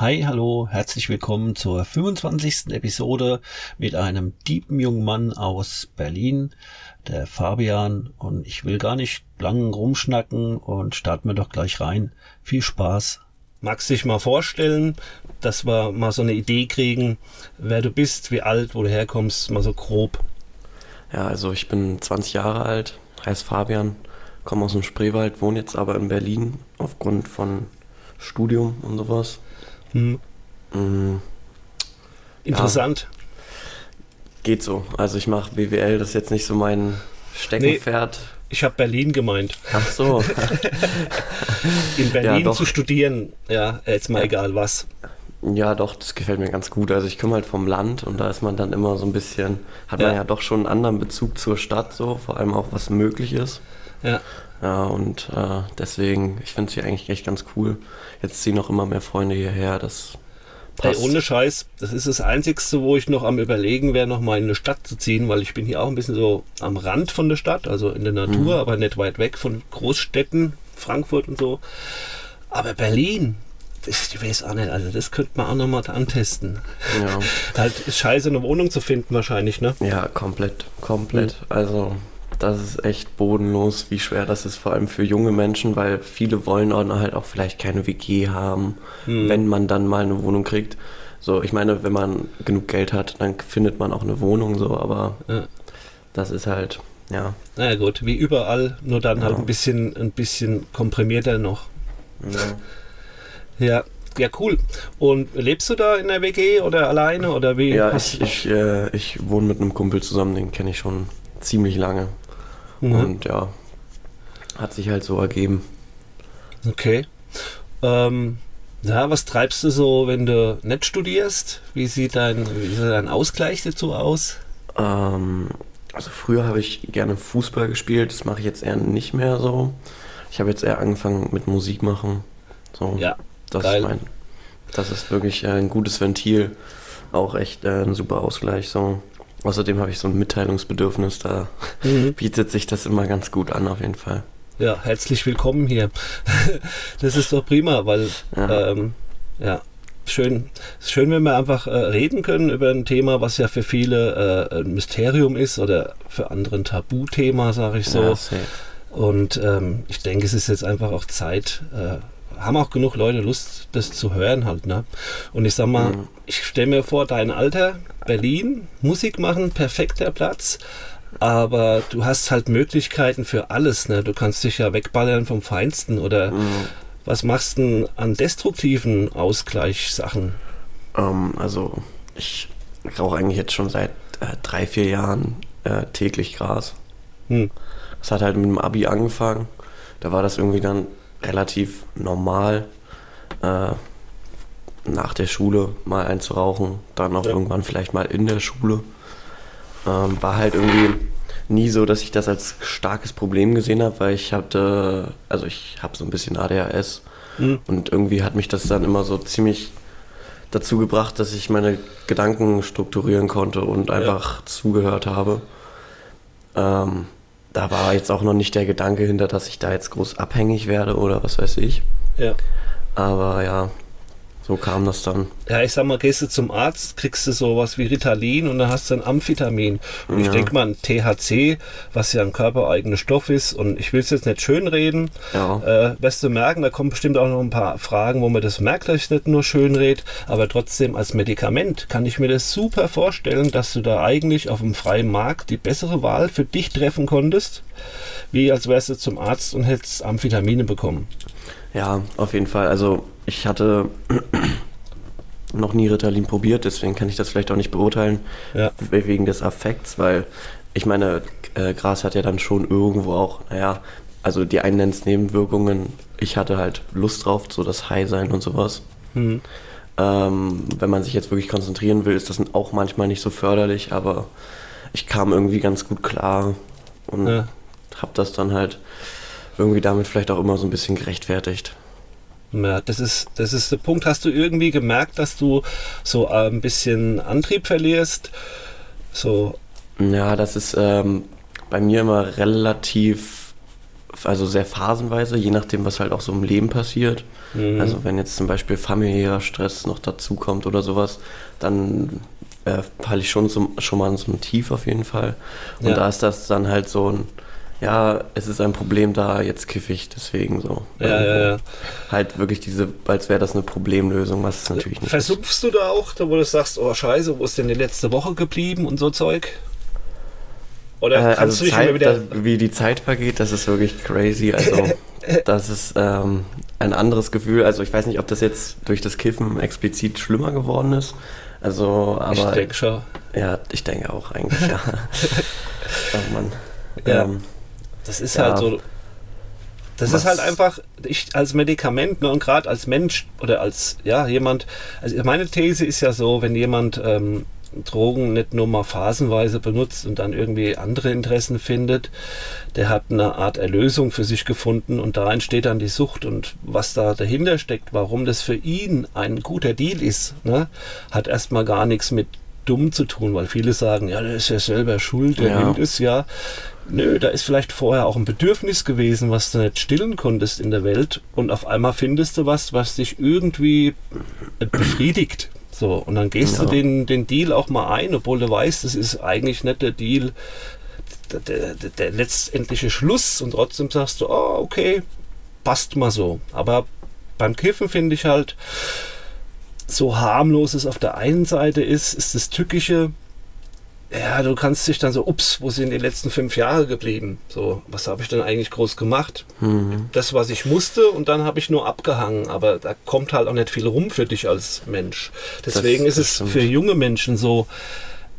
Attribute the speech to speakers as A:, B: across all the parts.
A: Hi, hallo, herzlich willkommen zur 25. Episode mit einem tiefen jungen Mann aus Berlin, der Fabian. Und ich will gar nicht lang rumschnacken und starten wir doch gleich rein. Viel Spaß. Magst dich mal vorstellen, dass wir mal so eine Idee kriegen, wer du bist, wie alt, wo du herkommst, mal so grob.
B: Ja, also ich bin 20 Jahre alt, heiße Fabian, komme aus dem Spreewald, wohne jetzt aber in Berlin aufgrund von Studium und sowas. Hm.
A: Mhm. Interessant. Ja,
B: geht so. Also ich mache BWL, das ist jetzt nicht so mein Steckenpferd. Nee,
A: ich habe Berlin gemeint.
B: Ach so.
A: In Berlin ja, zu studieren, ja, jetzt mal ja. egal was.
B: Ja, doch, das gefällt mir ganz gut. Also ich komme halt vom Land und da ist man dann immer so ein bisschen, hat man ja doch schon einen anderen Bezug zur Stadt, so, vor allem auch was möglich ist.
A: Ja.
B: Ja, und äh, deswegen, ich finde es hier eigentlich echt ganz cool. Jetzt ziehen noch immer mehr Freunde hierher. Das
A: passt. Hey, ohne Scheiß, das ist das Einzigste, wo ich noch am Überlegen wäre, noch mal in eine Stadt zu ziehen, weil ich bin hier auch ein bisschen so am Rand von der Stadt, also in der Natur, mhm. aber nicht weit weg von Großstädten, Frankfurt und so. Aber Berlin, das, ich weiß auch nicht, also das könnte man auch noch mal antesten. Ja. halt ist scheiße, eine Wohnung zu finden wahrscheinlich, ne?
B: Ja, komplett, komplett. Mhm. Also das ist echt bodenlos, wie schwer das ist, vor allem für junge Menschen, weil viele wollen halt auch vielleicht keine WG haben, hm. wenn man dann mal eine Wohnung kriegt. So, ich meine, wenn man genug Geld hat, dann findet man auch eine Wohnung so, aber ja. das ist halt, ja.
A: Naja gut, wie überall, nur dann halt ja. halt ein bisschen, ein bisschen komprimierter noch. Ja. ja. Ja, cool. Und lebst du da in der WG oder alleine oder wie?
B: Ja, ich, ich, äh, ich wohne mit einem Kumpel zusammen, den kenne ich schon ziemlich lange. Mhm. Und ja, hat sich halt so ergeben.
A: Okay. Ähm, ja, was treibst du so, wenn du nicht studierst? Wie sieht dein, wie sieht dein Ausgleich dazu aus?
B: Ähm, also früher habe ich gerne Fußball gespielt, das mache ich jetzt eher nicht mehr so. Ich habe jetzt eher angefangen mit Musik machen. So,
A: ja,
B: das
A: geil.
B: Ist mein, das ist wirklich ein gutes Ventil, auch echt äh, ein super Ausgleich. So. Außerdem habe ich so ein Mitteilungsbedürfnis, da mhm. bietet sich das immer ganz gut an, auf jeden Fall.
A: Ja, herzlich willkommen hier. das ist doch prima, weil ja, ähm, ja schön, schön, wenn wir einfach äh, reden können über ein Thema, was ja für viele äh, ein Mysterium ist oder für andere ein Tabuthema, sage ich so. Ja, Und ähm, ich denke, es ist jetzt einfach auch Zeit, äh, haben auch genug Leute Lust, das zu hören halt, ne? Und ich sag mal, mhm. ich stelle mir vor, dein Alter, Berlin, Musik machen, perfekter Platz, aber du hast halt Möglichkeiten für alles, ne? Du kannst dich ja wegballern vom Feinsten oder mhm. was machst du denn an destruktiven Ausgleichssachen?
B: Ähm, also ich rauche eigentlich jetzt schon seit äh, drei, vier Jahren äh, täglich Gras. Hm. Das hat halt mit dem Abi angefangen. Da war das irgendwie dann relativ normal, äh, nach der Schule mal einzurauchen, dann auch ja. irgendwann vielleicht mal in der Schule. Ähm, war halt irgendwie nie so, dass ich das als starkes Problem gesehen habe, weil ich hatte, also ich habe so ein bisschen ADHS mhm. und irgendwie hat mich das dann immer so ziemlich dazu gebracht, dass ich meine Gedanken strukturieren konnte und einfach ja. zugehört habe. Ähm, da war jetzt auch noch nicht der Gedanke hinter, dass ich da jetzt groß abhängig werde oder was weiß ich.
A: Ja.
B: Aber ja, so kam das dann.
A: Ja, ich sag mal, gehst du zum Arzt, kriegst du sowas wie Ritalin und dann hast du ein Amphetamin. Und ja. ich denke mal, ein THC, was ja ein körpereigener Stoff ist, und ich will es jetzt nicht schönreden, ja. äh, wirst du merken, da kommen bestimmt auch noch ein paar Fragen, wo man das merkt, dass ich nicht nur schönred, aber trotzdem als Medikament kann ich mir das super vorstellen, dass du da eigentlich auf dem freien Markt die bessere Wahl für dich treffen konntest, wie als wärst du zum Arzt und hättest Amphetamine bekommen.
B: Ja, auf jeden Fall. Also ich hatte noch nie Ritalin probiert, deswegen kann ich das vielleicht auch nicht beurteilen, ja. wegen des Affekts, weil ich meine, äh, Gras hat ja dann schon irgendwo auch, naja, also die einen nennen es Nebenwirkungen. Ich hatte halt Lust drauf, so das High sein und sowas. Mhm. Ähm, wenn man sich jetzt wirklich konzentrieren will, ist das auch manchmal nicht so förderlich, aber ich kam irgendwie ganz gut klar und ja. habe das dann halt irgendwie damit vielleicht auch immer so ein bisschen gerechtfertigt.
A: Ja, das ist, das ist der Punkt. Hast du irgendwie gemerkt, dass du so ein bisschen Antrieb verlierst? So.
B: Ja, das ist ähm, bei mir immer relativ, also sehr phasenweise, je nachdem, was halt auch so im Leben passiert. Mhm. Also wenn jetzt zum Beispiel familiärer Stress noch dazu kommt oder sowas, dann äh, falle ich schon, so, schon mal in so ein Tief auf jeden Fall. Und ja. da ist das dann halt so ein, ja, es ist ein Problem da, jetzt kiffe ich deswegen so.
A: Ja, ja, ja.
B: Halt wirklich diese, als wäre das eine Problemlösung, was es natürlich nicht
A: Versuchst ist. du da auch, da wo du sagst, oh scheiße, wo ist denn die letzte Woche geblieben und so Zeug?
B: Oder äh, kannst also du Zeit, wieder... Das, wie die Zeit vergeht, das ist wirklich crazy. Also das ist ähm, ein anderes Gefühl. Also ich weiß nicht, ob das jetzt durch das Kiffen explizit schlimmer geworden ist. Also, aber. Ich
A: denke schon.
B: Ja, ich denke auch eigentlich, ja. oh Mann.
A: Ja. Ähm, das ist ja. halt so. Das Was? ist halt einfach, ich als Medikament ne, und gerade als Mensch oder als ja jemand, also meine These ist ja so, wenn jemand ähm, Drogen nicht nur mal phasenweise benutzt und dann irgendwie andere Interessen findet, der hat eine Art Erlösung für sich gefunden und da entsteht dann die Sucht und was da dahinter steckt, warum das für ihn ein guter Deal ist, ne, hat erstmal gar nichts mit dumm zu tun, weil viele sagen, ja, der ist ja selber schuld, der ja. nimmt es ja. Nö, da ist vielleicht vorher auch ein Bedürfnis gewesen, was du nicht stillen konntest in der Welt und auf einmal findest du was, was dich irgendwie befriedigt. So, und dann gehst ja. du den, den Deal auch mal ein, obwohl du weißt, das ist eigentlich nicht der Deal, der, der, der letztendliche Schluss und trotzdem sagst du, oh, okay, passt mal so. Aber beim Kiffen finde ich halt, so harmlos es auf der einen Seite ist, ist das Tückische ja, du kannst dich dann so, ups, wo sind die letzten fünf Jahre geblieben? So, was habe ich denn eigentlich groß gemacht? Mhm. Das, was ich musste und dann habe ich nur abgehangen, aber da kommt halt auch nicht viel rum für dich als Mensch. Deswegen das, ist es stimmt. für junge Menschen so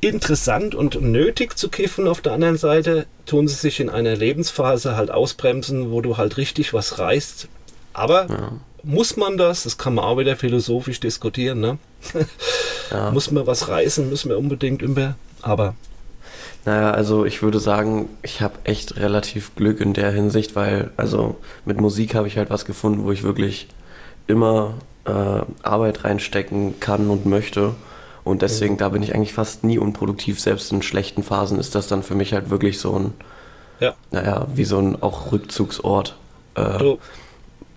A: interessant und nötig zu kiffen. Auf der anderen Seite tun sie sich in einer Lebensphase halt ausbremsen, wo du halt richtig was reißt. Aber ja. muss man das? Das kann man auch wieder philosophisch diskutieren, ne? ja. Muss man was reißen? Müssen wir unbedingt über aber.
B: Naja, also ich würde sagen, ich habe echt relativ Glück in der Hinsicht, weil, also mit Musik habe ich halt was gefunden, wo ich wirklich immer äh, Arbeit reinstecken kann und möchte. Und deswegen, da bin ich eigentlich fast nie unproduktiv. Selbst in schlechten Phasen ist das dann für mich halt wirklich so ein, ja. naja, wie so ein auch Rückzugsort. Äh, oh.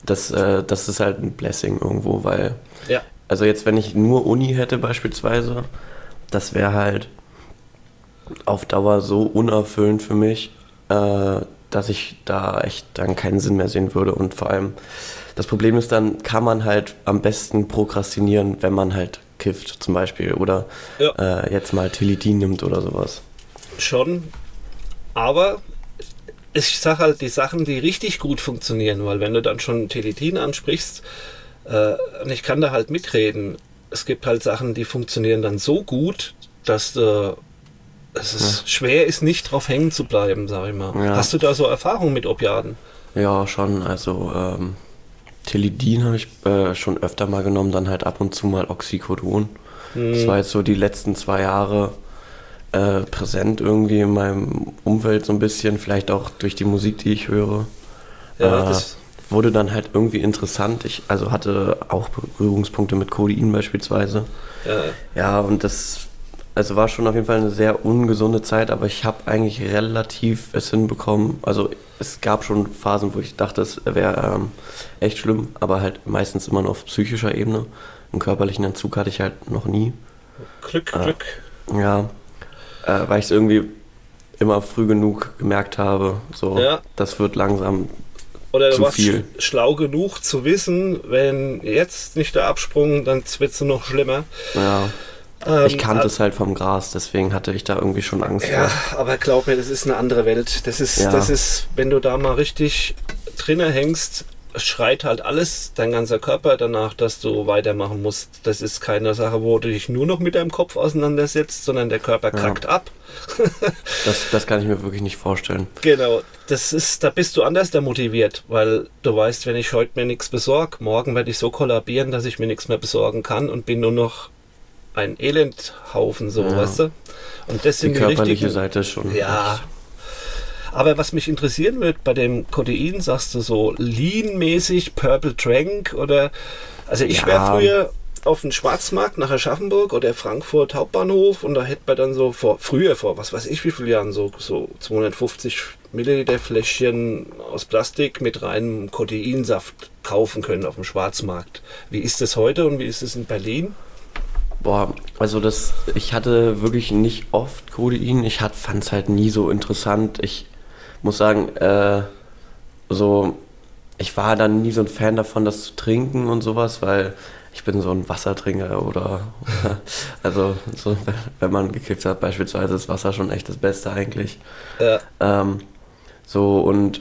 B: das, äh, das ist halt ein Blessing irgendwo, weil, ja. also jetzt, wenn ich nur Uni hätte beispielsweise, das wäre halt, auf Dauer so unerfüllend für mich, äh, dass ich da echt dann keinen Sinn mehr sehen würde. Und vor allem, das Problem ist dann, kann man halt am besten prokrastinieren, wenn man halt kifft zum Beispiel oder ja. äh, jetzt mal Tilidin nimmt oder sowas.
A: Schon, aber ich sage halt die Sachen, die richtig gut funktionieren, weil wenn du dann schon Tilidin ansprichst, äh, und ich kann da halt mitreden, es gibt halt Sachen, die funktionieren dann so gut, dass du es ist ja. schwer ist, nicht drauf hängen zu bleiben, sag ich mal. Ja. Hast du da so Erfahrungen mit Opiaten?
B: Ja, schon. Also ähm, Tilidin habe ich äh, schon öfter mal genommen, dann halt ab und zu mal Oxycodon. Hm. Das war jetzt so die letzten zwei Jahre äh, präsent irgendwie in meinem Umfeld so ein bisschen, vielleicht auch durch die Musik, die ich höre. Ja, äh, das wurde dann halt irgendwie interessant. Ich also hatte auch Berührungspunkte mit Codein beispielsweise. Ja, ja und das also war schon auf jeden Fall eine sehr ungesunde Zeit, aber ich habe eigentlich relativ es hinbekommen. Also es gab schon Phasen, wo ich dachte, es wäre ähm, echt schlimm, aber halt meistens immer nur auf psychischer Ebene. Einen körperlichen Entzug hatte ich halt noch nie.
A: Glück, äh, Glück.
B: Ja, äh, weil ich es irgendwie immer früh genug gemerkt habe, so ja. das wird langsam
A: oder
B: du
A: warst viel. schlau genug zu wissen, wenn jetzt nicht der Absprung, dann wird es noch schlimmer.
B: Ja. Ähm, ich kannte es halt vom Gras, deswegen hatte ich da irgendwie schon Angst
A: ja, vor. aber glaub mir, das ist eine andere Welt. Das ist, ja. das ist, wenn du da mal richtig drinnen hängst, schreit halt alles, dein ganzer Körper danach, dass du weitermachen musst. Das ist keine Sache, wo du dich nur noch mit deinem Kopf auseinandersetzt, sondern der Körper kackt ja. ab.
B: das, das kann ich mir wirklich nicht vorstellen.
A: Genau, das ist, da bist du anders motiviert, weil du weißt, wenn ich heute mir nichts besorge, morgen werde ich so kollabieren, dass ich mir nichts mehr besorgen kann und bin nur noch ein Elendhaufen, so, ja. weißt du? Und
B: deswegen die körperliche Seite schon.
A: Ja, aber was mich interessieren wird bei dem Codein, sagst du so Lean-mäßig, Purple Drank oder. Also ich ja. wäre früher auf den Schwarzmarkt nach Aschaffenburg oder Frankfurt Hauptbahnhof und da hätte man dann so vor, früher vor, was weiß ich wie viele Jahren, so, so 250 Milliliter Fläschchen aus Plastik mit reinem Codeinsaft kaufen können auf dem Schwarzmarkt. Wie ist das heute und wie ist es in Berlin?
B: Boah, also das, ich hatte wirklich nicht oft Codein. Ich fand es halt nie so interessant. Ich muss sagen, äh, so, ich war dann nie so ein Fan davon, das zu trinken und sowas, weil ich bin so ein Wassertrinker oder, also so, wenn man gekifft hat, beispielsweise ist Wasser schon echt das Beste eigentlich. Ja. Ähm, so und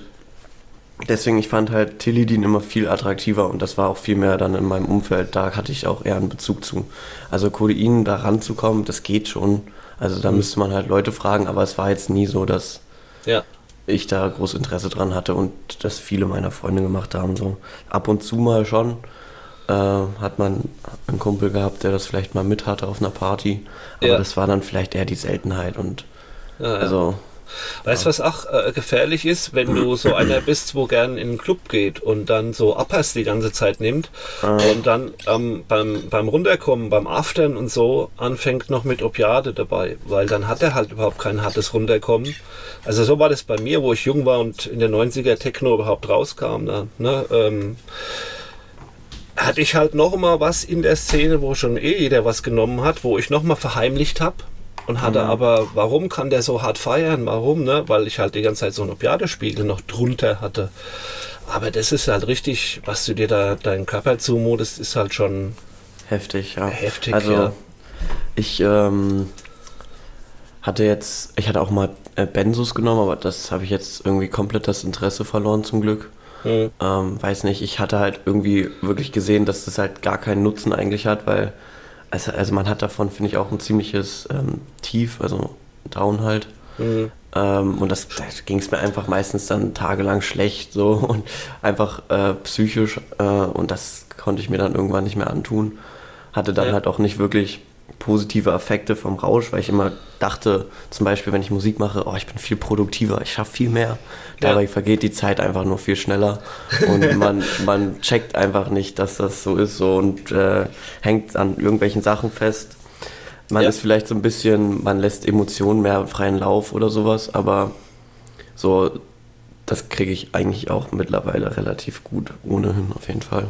B: deswegen, ich fand halt Tilidin immer viel attraktiver und das war auch viel mehr dann in meinem Umfeld. Da hatte ich auch eher einen Bezug zu. Also Codein da ranzukommen, das geht schon. Also da mhm. müsste man halt Leute fragen, aber es war jetzt nie so, dass ja ich da groß Interesse dran hatte und das viele meiner Freunde gemacht haben. So ab und zu mal schon äh, hat man einen Kumpel gehabt, der das vielleicht mal mit hatte auf einer Party, aber ja. das war dann vielleicht eher die Seltenheit und ja, also
A: Weißt du, was auch äh, gefährlich ist, wenn du so einer bist, wo gern in den Club geht und dann so Uppers die ganze Zeit nimmt ah. und dann ähm, beim, beim Runterkommen, beim Aftern und so anfängt noch mit Opiate dabei, weil dann hat er halt überhaupt kein hartes Runterkommen. Also so war das bei mir, wo ich jung war und in den 90er Techno überhaupt rauskam. Da, ne, ähm, hatte ich halt noch mal was in der Szene, wo schon eh jeder was genommen hat, wo ich noch mal verheimlicht habe und hatte mhm. aber, warum kann der so hart feiern? Warum? Ne? Weil ich halt die ganze Zeit so einen Opiadespiegel noch drunter hatte. Aber das ist halt richtig, was du dir da deinen Körper zumutest, ist halt schon
B: heftig, ja.
A: Heftig,
B: also, ja. Ich ähm, hatte jetzt, ich hatte auch mal äh, Benzus genommen, aber das habe ich jetzt irgendwie komplett das Interesse verloren zum Glück. Mhm. Ähm, weiß nicht, ich hatte halt irgendwie wirklich gesehen, dass das halt gar keinen Nutzen eigentlich hat, weil also, also man hat davon, finde ich, auch ein ziemliches ähm, Tief, also Down halt. Mhm. Ähm, und das, da ging es mir einfach meistens dann tagelang schlecht so und einfach äh, psychisch äh, und das konnte ich mir dann irgendwann nicht mehr antun. Hatte dann ja. halt auch nicht wirklich positive Effekte vom Rausch, weil ich immer dachte, zum Beispiel, wenn ich Musik mache, oh, ich bin viel produktiver, ich schaffe viel mehr. Dabei ja. vergeht die Zeit einfach nur viel schneller und man, man checkt einfach nicht, dass das so ist so und äh, hängt an irgendwelchen Sachen fest. Man ja. ist vielleicht so ein bisschen, man lässt Emotionen mehr freien Lauf oder sowas, aber so, das kriege ich eigentlich auch mittlerweile relativ gut ohnehin auf jeden Fall.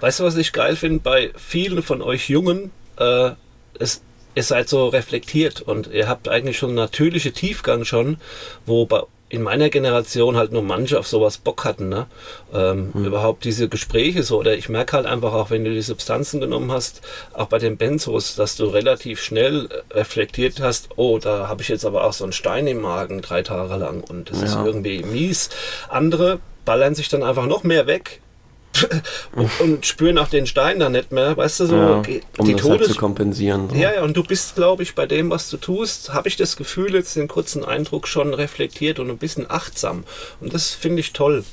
A: Weißt du, was ich geil finde bei vielen von euch Jungen? Äh, es, ihr seid so reflektiert und ihr habt eigentlich schon natürliche Tiefgang schon, wo bei in meiner Generation halt nur manche auf sowas Bock hatten, ne? Ähm, mhm. Überhaupt diese Gespräche so. Oder ich merke halt einfach auch, wenn du die Substanzen genommen hast, auch bei den Benzos, dass du relativ schnell reflektiert hast, oh, da habe ich jetzt aber auch so einen Stein im Magen drei Tage lang und das ja. ist irgendwie mies. Andere ballern sich dann einfach noch mehr weg, und, und, spüren auch den Stein dann nicht mehr, weißt du, so
B: ja, um die das Todes halt zu kompensieren.
A: So. Ja, ja, und du bist, glaube ich, bei dem, was du tust, habe ich das Gefühl, jetzt den kurzen Eindruck schon reflektiert und ein bisschen achtsam. Und das finde ich toll.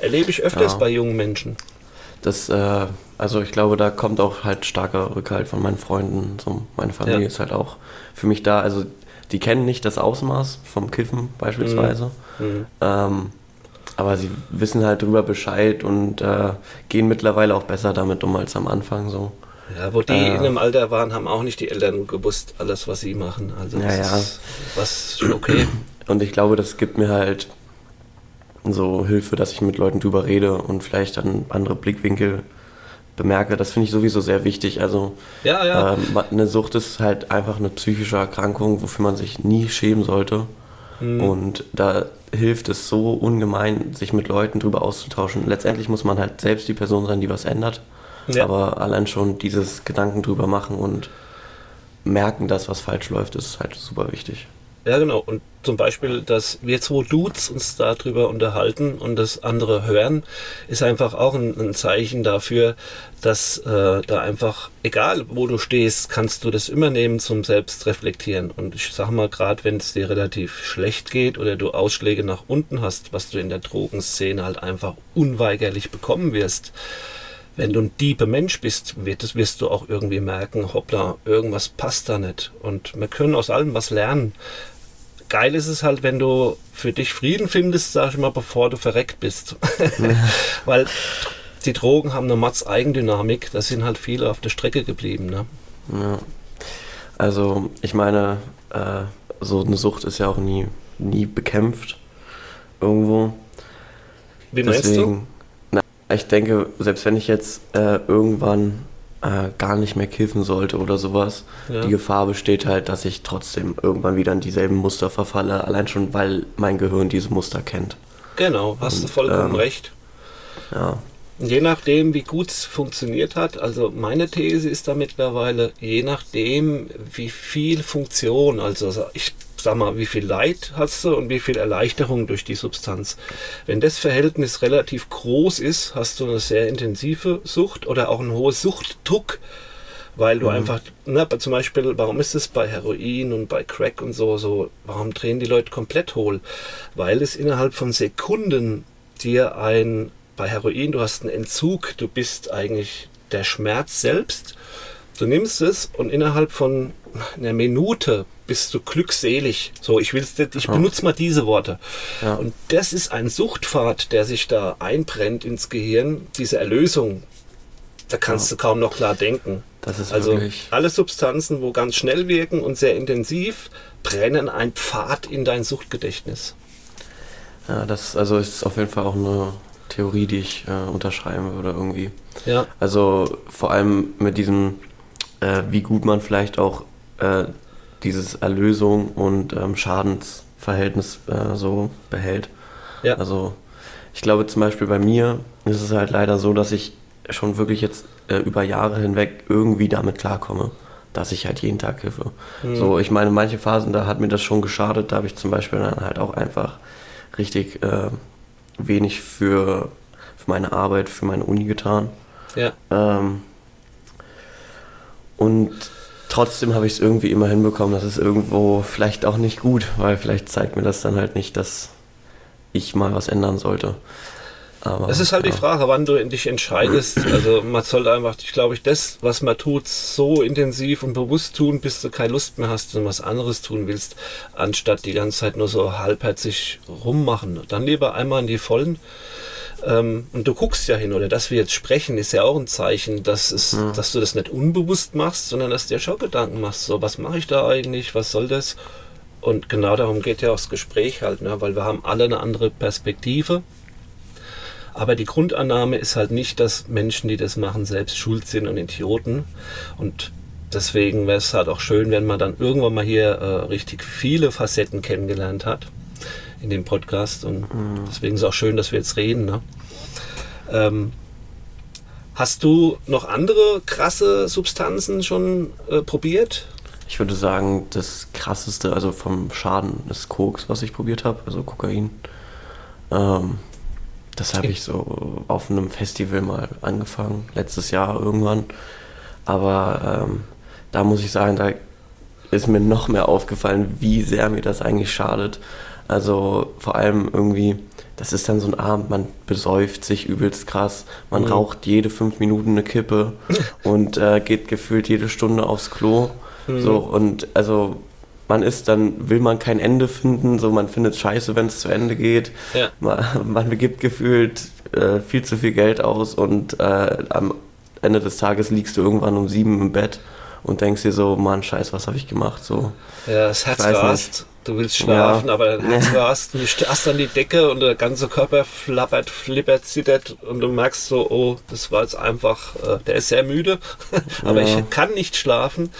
A: Erlebe ich öfters ja. bei jungen Menschen.
B: Das, äh, also ich glaube, da kommt auch halt starker Rückhalt von meinen Freunden. So, meine Familie ja. ist halt auch für mich da. Also die kennen nicht das Ausmaß vom Kiffen beispielsweise. Mhm. mhm. Ähm, aber sie wissen halt drüber Bescheid und äh, gehen mittlerweile auch besser damit um als am Anfang so.
A: Ja, wo die äh, in einem Alter waren, haben auch nicht die Eltern gewusst, alles, was sie machen. Also
B: ja, ja.
A: Ist, was schon okay.
B: Und ich glaube, das gibt mir halt so Hilfe, dass ich mit Leuten drüber rede und vielleicht dann andere Blickwinkel bemerke. Das finde ich sowieso sehr wichtig. Also
A: ja, ja.
B: Ähm, eine Sucht ist halt einfach eine psychische Erkrankung, wofür man sich nie schämen sollte. Mhm. Und da hilft es so ungemein, sich mit Leuten drüber auszutauschen. Letztendlich muss man halt selbst die Person sein, die was ändert. Ja. Aber allein schon dieses Gedanken drüber machen und merken, dass was falsch läuft, ist halt super wichtig.
A: Ja, genau. Und zum Beispiel, dass wir zwei Dudes uns darüber unterhalten und das andere hören, ist einfach auch ein, ein Zeichen dafür, dass äh, da einfach, egal wo du stehst, kannst du das immer nehmen zum Selbstreflektieren. Und ich sag mal, gerade wenn es dir relativ schlecht geht oder du Ausschläge nach unten hast, was du in der Drogenszene halt einfach unweigerlich bekommen wirst, wenn du ein dieper Mensch bist, wird, wirst du auch irgendwie merken, hoppla, irgendwas passt da nicht. Und wir können aus allem was lernen geil ist es halt, wenn du für dich Frieden findest, sag ich mal, bevor du verreckt bist. Weil die Drogen haben eine Matz Eigendynamik, da sind halt viele auf der Strecke geblieben. Ne?
B: Ja. Also ich meine, äh, so eine Sucht ist ja auch nie, nie bekämpft irgendwo.
A: Wie meinst Deswegen,
B: du? Na, ich denke, selbst wenn ich jetzt äh, irgendwann äh, gar nicht mehr kiffen sollte oder sowas. Ja. Die Gefahr besteht halt, dass ich trotzdem irgendwann wieder in dieselben Muster verfalle, allein schon, weil mein Gehirn diese Muster kennt.
A: Genau, hast Und, du vollkommen ähm, recht.
B: Ja.
A: Je nachdem, wie gut es funktioniert hat, also meine These ist da mittlerweile, je nachdem, wie viel Funktion, also ich sag mal, wie viel Leid hast du und wie viel Erleichterung durch die Substanz. Wenn das Verhältnis relativ groß ist, hast du eine sehr intensive Sucht oder auch einen hohen Suchtdruck, weil du mhm. einfach, ne, zum Beispiel, warum ist es bei Heroin und bei Crack und so, so, warum drehen die Leute komplett hohl? Weil es innerhalb von Sekunden dir ein, bei Heroin, du hast einen Entzug, du bist eigentlich der Schmerz selbst. Du nimmst es und innerhalb von einer Minute bist du glückselig. So, ich will ich benutze mal diese Worte. Ja. Und das ist ein Suchtpfad, der sich da einbrennt ins Gehirn, diese Erlösung. Da kannst ja. du kaum noch klar denken.
B: Das ist
A: also
B: wirklich...
A: alle Substanzen, wo ganz schnell wirken und sehr intensiv, brennen ein Pfad in dein Suchtgedächtnis.
B: Ja, das also ist auf jeden Fall auch eine Theorie, die ich äh, unterschreiben würde irgendwie.
A: Ja.
B: Also vor allem mit diesem, äh, wie gut man vielleicht auch äh, dieses Erlösung und ähm, Schadensverhältnis äh, so behält.
A: Ja.
B: Also ich glaube zum Beispiel bei mir ist es halt leider so, dass ich schon wirklich jetzt äh, über Jahre hinweg irgendwie damit klarkomme, dass ich halt jeden Tag kiffe. Mhm. So, ich meine, manche Phasen, da hat mir das schon geschadet, da habe ich zum Beispiel dann halt auch einfach richtig äh, wenig für, für meine Arbeit, für meine Uni getan.
A: Ja.
B: Ähm, und trotzdem habe ich es irgendwie immer hinbekommen. Das ist irgendwo vielleicht auch nicht gut, weil vielleicht zeigt mir das dann halt nicht, dass ich mal was ändern sollte.
A: Aber, es ist halt ja. die Frage, wann du dich entscheidest. Also man sollte einfach, ich glaube ich, das, was man tut, so intensiv und bewusst tun, bis du keine Lust mehr hast und was anderes tun willst, anstatt die ganze Zeit nur so halbherzig rummachen. Dann lieber einmal in die Vollen ähm, und du guckst ja hin, oder dass wir jetzt sprechen, ist ja auch ein Zeichen, dass, es, ja. dass du das nicht unbewusst machst, sondern dass du dir schon Gedanken machst, so, was mache ich da eigentlich, was soll das? Und genau darum geht ja auch das Gespräch halt, ne? weil wir haben alle eine andere Perspektive. Aber die Grundannahme ist halt nicht, dass Menschen, die das machen, selbst schuld sind und Idioten. Und deswegen wäre es halt auch schön, wenn man dann irgendwann mal hier äh, richtig viele Facetten kennengelernt hat in dem Podcast. Und mhm. deswegen ist es auch schön, dass wir jetzt reden. Ne? Ähm, hast du noch andere krasse Substanzen schon äh, probiert?
B: Ich würde sagen, das krasseste, also vom Schaden, ist Koks, was ich probiert habe, also Kokain. Ähm, das habe ich so auf einem Festival mal angefangen, letztes Jahr irgendwann. Aber ähm, da muss ich sagen, da ist mir noch mehr aufgefallen, wie sehr mir das eigentlich schadet. Also vor allem irgendwie, das ist dann so ein Abend, man besäuft sich übelst krass, man mhm. raucht jede fünf Minuten eine Kippe und äh, geht gefühlt jede Stunde aufs Klo. Mhm. So und also man ist, dann will man kein Ende finden, so man findet scheiße, wenn es zu Ende geht.
A: Ja.
B: Man, man begibt gefühlt äh, viel zu viel Geld aus und äh, am Ende des Tages liegst du irgendwann um sieben im Bett und denkst dir so, Mann, scheiße, was habe ich gemacht? So,
A: ja, das Herz rast. Du willst schlafen, ja. aber dein Herz rast und du starrst an die Decke und der ganze Körper flappert, flippert, zittert und du merkst so, oh, das war jetzt einfach, äh, der ist sehr müde, aber ja. ich kann nicht schlafen.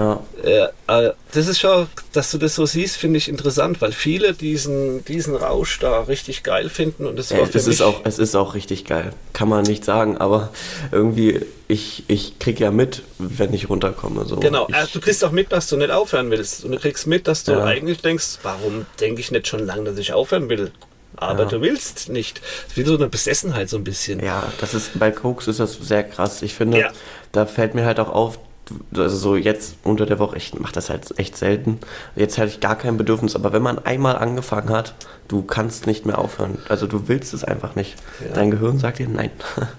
A: Ja. Äh, das ist schon, dass du das so siehst, finde ich interessant, weil viele diesen, diesen Rausch da richtig geil finden und das
B: war für es mich ist auch Es ist auch richtig geil, kann man nicht sagen, aber irgendwie, ich, ich krieg ja mit, wenn ich runterkomme. So.
A: Genau,
B: ich,
A: also du kriegst auch mit, dass du nicht aufhören willst und du kriegst mit, dass du ja. eigentlich denkst, warum denke ich nicht schon lange, dass ich aufhören will? aber ja. du willst nicht. Das ist wie so eine Besessenheit so ein bisschen.
B: Ja, das ist bei Koks ist das sehr krass. Ich finde, ja. da fällt mir halt auch auf, also so jetzt unter der Woche, ich mache das halt echt selten. Jetzt hatte ich gar kein Bedürfnis, aber wenn man einmal angefangen hat, du kannst nicht mehr aufhören. Also du willst es einfach nicht. Ja. Dein Gehirn sagt dir nein.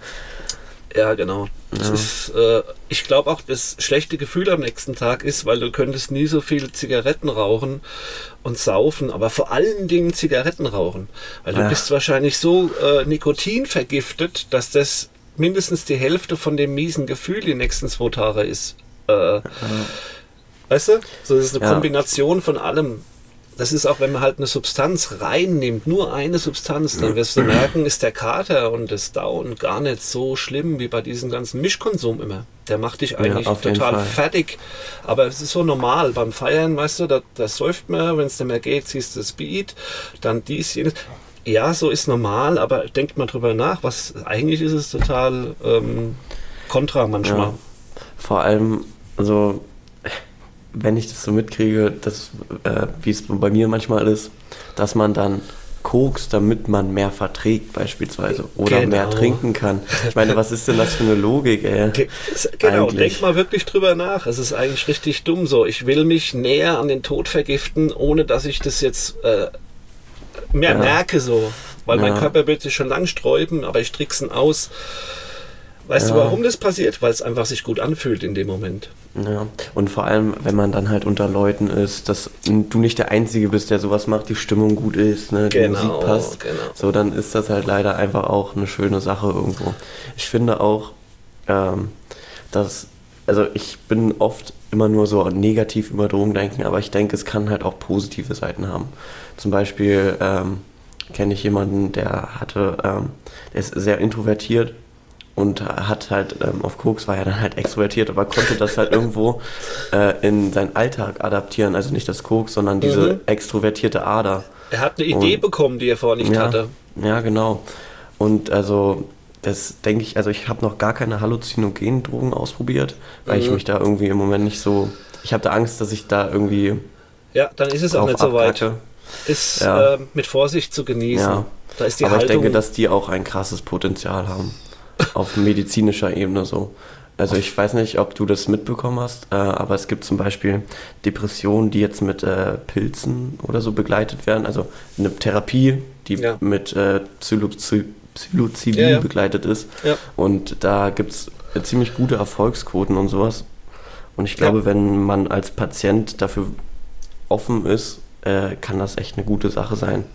A: Ja, genau. Ja. ist, äh, ich glaube auch, das schlechte Gefühl am nächsten Tag ist, weil du könntest nie so viel Zigaretten rauchen und saufen, aber vor allen Dingen Zigaretten rauchen. Weil du ja. bist wahrscheinlich so äh, Nikotin vergiftet, dass das mindestens die Hälfte von dem miesen Gefühl die nächsten zwei Tage ist. Äh, ja. Weißt du? So, das ist eine ja. Kombination von allem. Das ist auch, wenn man halt eine Substanz reinnimmt, nur eine Substanz, dann wirst du merken, ist der Kater und das Down gar nicht so schlimm wie bei diesem ganzen Mischkonsum immer. Der macht dich eigentlich ja, total fertig. Aber es ist so normal. Beim Feiern, weißt du, da, da säuft man, wenn es nicht mehr geht, siehst du Speed, dann dies, jenes ja, so ist normal, aber denkt mal drüber nach, was eigentlich ist es total ähm, kontra manchmal. Ja,
B: vor allem, also wenn ich das so mitkriege, dass, äh, wie es bei mir manchmal ist, dass man dann kokst, damit man mehr verträgt beispielsweise oder genau. mehr trinken kann. Ich meine, was ist denn das für eine Logik, ey?
A: Genau, eigentlich? denk mal wirklich drüber nach. Es ist eigentlich richtig dumm so. Ich will mich näher an den Tod vergiften, ohne dass ich das jetzt äh, mehr ja. merke so. Weil ja. mein Körper wird sich schon lang sträuben, aber ich tricksen aus. Weißt ja. du, warum das passiert? Weil es einfach sich gut anfühlt in dem Moment.
B: Ja, und vor allem, wenn man dann halt unter Leuten ist, dass du nicht der Einzige bist, der sowas macht, die Stimmung gut ist, ne, die genau, Musik passt, genau. so, dann ist das halt leider einfach auch eine schöne Sache irgendwo. Ich finde auch, ähm, dass, also ich bin oft immer nur so negativ über Drogen denken, aber ich denke, es kann halt auch positive Seiten haben. Zum Beispiel ähm, kenne ich jemanden, der hatte, ähm, der ist sehr introvertiert und hat halt ähm, auf Koks war er dann halt extrovertiert, aber konnte das halt irgendwo äh, in seinen Alltag adaptieren. Also nicht das Koks, sondern diese mhm. extrovertierte Ader.
A: Er hat eine Idee und, bekommen, die er vorher nicht
B: ja,
A: hatte.
B: Ja, genau. Und also das denke ich, also ich habe noch gar keine halluzinogenen Drogen ausprobiert, weil mhm. ich mich da irgendwie im Moment nicht so. Ich habe da Angst, dass ich da irgendwie.
A: Ja, dann ist es auch nicht so weit. Ist ja. äh, mit Vorsicht zu genießen. Ja.
B: Da ist die Aber Haltung ich denke, dass die auch ein krasses Potenzial haben. Auf medizinischer Ebene so. Also ich weiß nicht, ob du das mitbekommen hast, äh, aber es gibt zum Beispiel Depressionen, die jetzt mit äh, Pilzen oder so begleitet werden. Also eine Therapie, die ja. mit äh, Psilocybin ja, ja. begleitet ist. Und da gibt es ziemlich gute Erfolgsquoten und sowas. Und ich glaube, wenn man als Patient dafür offen ist, äh, kann das echt eine gute Sache sein.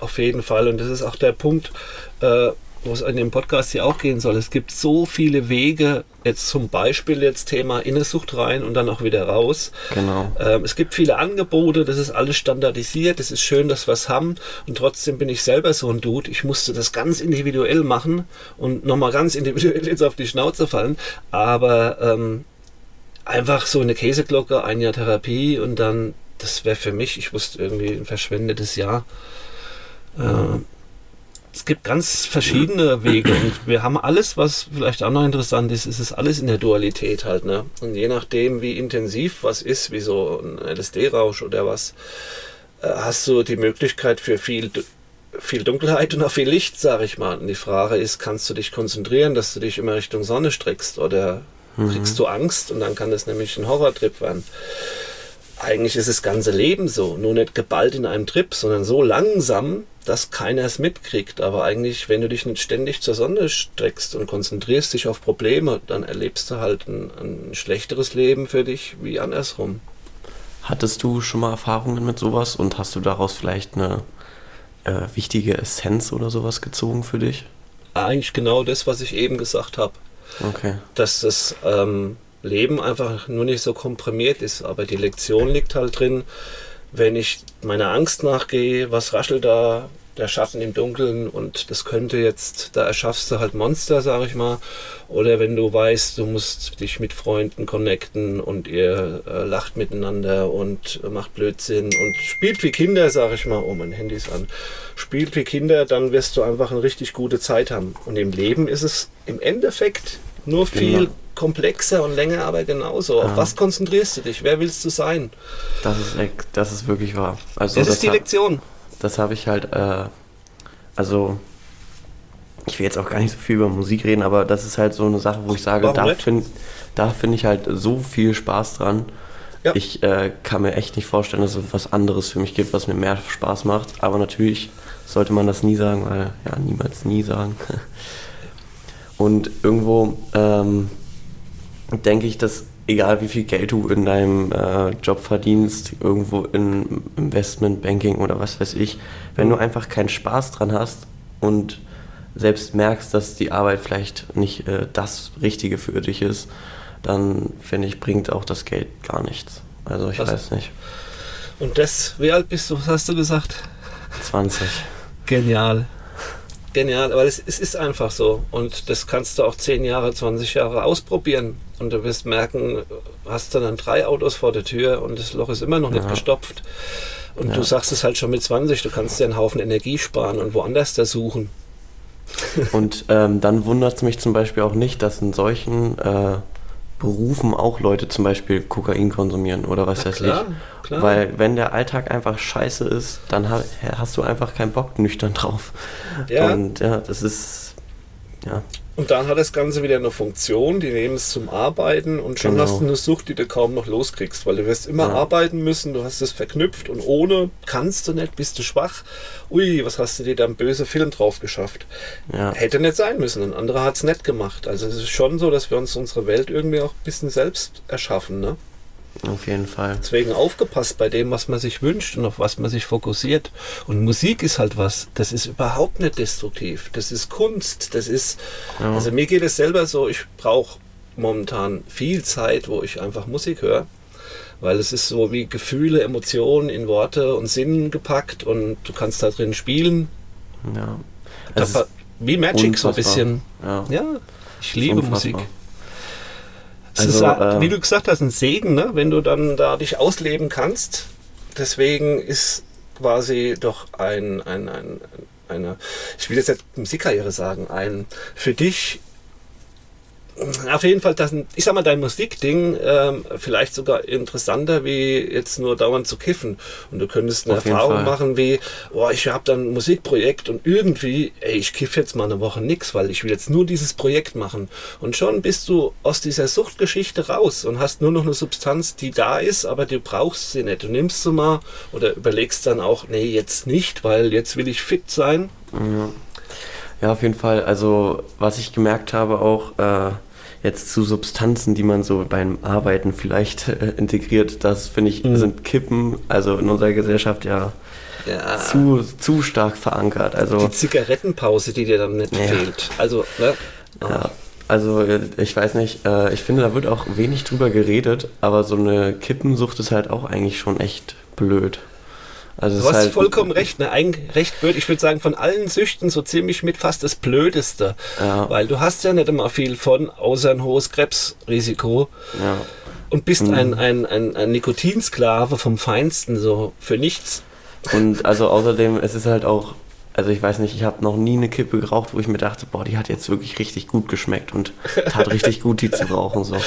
A: Auf jeden Fall. Und das ist auch der Punkt, äh, wo es in dem Podcast hier auch gehen soll. Es gibt so viele Wege, jetzt zum Beispiel jetzt Thema Innesucht rein und dann auch wieder raus.
B: Genau.
A: Ähm, es gibt viele Angebote, das ist alles standardisiert, es ist schön, dass wir es haben und trotzdem bin ich selber so ein Dude. Ich musste das ganz individuell machen und nochmal ganz individuell jetzt auf die Schnauze fallen, aber ähm, einfach so eine Käseglocke, ein Jahr Therapie und dann, das wäre für mich, ich wusste irgendwie ein verschwendetes Jahr. Ähm, es gibt ganz verschiedene Wege und wir haben alles, was vielleicht auch noch interessant ist, ist es alles in der Dualität halt, ne? Und je nachdem, wie intensiv was ist, wie so ein LSD-Rausch oder was, äh, hast du die Möglichkeit für viel, viel Dunkelheit und auch viel Licht, sag ich mal. Und die Frage ist, kannst du dich konzentrieren, dass du dich immer Richtung Sonne streckst oder mhm. kriegst du Angst und dann kann das nämlich ein Horrortrip werden eigentlich ist das ganze Leben so, nur nicht geballt in einem Trip, sondern so langsam, dass keiner es mitkriegt. Aber eigentlich, wenn du dich nicht ständig zur Sonne streckst und konzentrierst dich auf Probleme, dann erlebst du halt ein, ein schlechteres Leben für dich wie andersrum.
B: Hattest du schon mal Erfahrungen mit sowas und hast du daraus vielleicht eine äh, wichtige Essenz oder sowas gezogen für dich?
A: Eigentlich genau das, was ich eben gesagt habe.
B: Okay.
A: Dass das ähm, Leben einfach nur nicht so komprimiert ist. Aber die Lektion liegt halt drin, wenn ich meiner Angst nachgehe, was raschelt da der Schatten im Dunkeln und das könnte jetzt, da erschaffst du halt Monster, sag ich mal. Oder wenn du weißt, du musst dich mit Freunden connecten und ihr äh, lacht miteinander und äh, macht Blödsinn und spielt wie Kinder, sag ich mal. Oh, mein Handy ist an. Spielt wie Kinder, dann wirst du einfach eine richtig gute Zeit haben. Und im Leben ist es im Endeffekt nur viel genau. komplexer und länger, aber genauso. Ja. Auf was konzentrierst du dich? Wer willst du sein?
B: Das ist, das ist wirklich wahr.
A: Also das, das ist die Lektion
B: das habe ich halt, äh, also ich will jetzt auch gar nicht so viel über Musik reden, aber das ist halt so eine Sache, wo ich sage, da finde da find ich halt so viel Spaß dran. Ja. Ich äh, kann mir echt nicht vorstellen, dass es was anderes für mich gibt, was mir mehr Spaß macht. Aber natürlich sollte man das nie sagen, weil ja, niemals nie sagen. Und irgendwo ähm, denke ich, dass egal wie viel Geld du in deinem äh, Job verdienst, irgendwo in Investment, Banking oder was weiß ich, wenn du einfach keinen Spaß dran hast und selbst merkst, dass die Arbeit vielleicht nicht äh, das Richtige für dich ist, dann finde ich, bringt auch das Geld gar nichts. Also ich was? weiß nicht.
A: Und das, wie alt bist du, was hast du gesagt?
B: 20.
A: Genial genial, weil es, es, ist einfach so. Und das kannst du auch 10 Jahre, 20 Jahre ausprobieren. Und du wirst merken, hast du dann drei Autos vor der Tür und das Loch ist immer noch nicht ja. gestopft. Und ja. du sagst es halt schon mit 20, du kannst dir einen Haufen Energie sparen und woanders da suchen.
B: Und ähm, dann wundert es mich zum Beispiel auch nicht, dass in solchen äh, Berufen auch Leute zum Beispiel Kokain konsumieren oder was weiß ich. Klar. Weil wenn der Alltag einfach scheiße ist, dann hast du einfach keinen Bock nüchtern drauf. Ja. Und ja, das ist ja.
A: Und dann hat das Ganze wieder eine Funktion, die nehmen es zum Arbeiten und schon genau. hast du eine Sucht, die du kaum noch loskriegst, weil du wirst immer ja. arbeiten müssen, du hast es verknüpft und ohne kannst du nicht, bist du schwach. Ui, was hast du dir da einen böse Film drauf geschafft? Ja. Hätte nicht sein müssen, ein anderer hat es nicht gemacht. Also es ist schon so, dass wir uns unsere Welt irgendwie auch ein bisschen selbst erschaffen, ne?
B: Auf jeden Fall.
A: Deswegen aufgepasst bei dem, was man sich wünscht und auf was man sich fokussiert. Und Musik ist halt was, das ist überhaupt nicht destruktiv. Das ist Kunst. Das ist, ja. also mir geht es selber so, ich brauche momentan viel Zeit, wo ich einfach Musik höre. Weil es ist so wie Gefühle, Emotionen in Worte und Sinn gepackt und du kannst da drin spielen.
B: Ja.
A: Wie Magic unfassbar. so ein bisschen. Ja, ja ich liebe Musik. Also, ist, äh, wie du gesagt hast, ein Segen, ne? wenn du dann da dich ausleben kannst. Deswegen ist quasi doch ein, ein, ein, eine, ich will jetzt nicht Musikkarriere sagen, ein für dich auf jeden Fall, das, ich sag mal, dein Musikding ähm, vielleicht sogar interessanter, wie jetzt nur dauernd zu kiffen. Und du könntest eine Auf Erfahrung machen wie, oh, ich habe dann ein Musikprojekt und irgendwie, ey, ich kiff jetzt mal eine Woche nix, weil ich will jetzt nur dieses Projekt machen. Und schon bist du aus dieser Suchtgeschichte raus und hast nur noch eine Substanz, die da ist, aber du brauchst sie nicht. Du nimmst sie mal oder überlegst dann auch, nee, jetzt nicht, weil jetzt will ich fit sein.
B: Ja. Ja, auf jeden Fall. Also, was ich gemerkt habe auch, äh, jetzt zu Substanzen, die man so beim Arbeiten vielleicht äh, integriert, das finde ich, mhm. sind Kippen, also in unserer Gesellschaft ja, ja, Zu, zu stark verankert. Also,
A: die Zigarettenpause, die dir dann nicht ja. fehlt. Also, ne?
B: Oh. Ja. Also äh, ich weiß nicht, äh, ich finde, da wird auch wenig drüber geredet, aber so eine Kippensucht ist halt auch eigentlich schon echt blöd.
A: Also du hast halt vollkommen recht, ne? Eigentlich recht blöd. Ich würde sagen, von allen Süchten so ziemlich mit fast das Blödeste. Ja. Weil du hast ja nicht immer viel von, außer ein hohes Krebsrisiko. Ja. Und bist mhm. ein, ein, ein, ein Nikotinsklave vom Feinsten, so für nichts.
B: Und also außerdem, es ist halt auch, also ich weiß nicht, ich habe noch nie eine Kippe geraucht, wo ich mir dachte, boah, die hat jetzt wirklich richtig gut geschmeckt und tat richtig gut, die zu rauchen. So.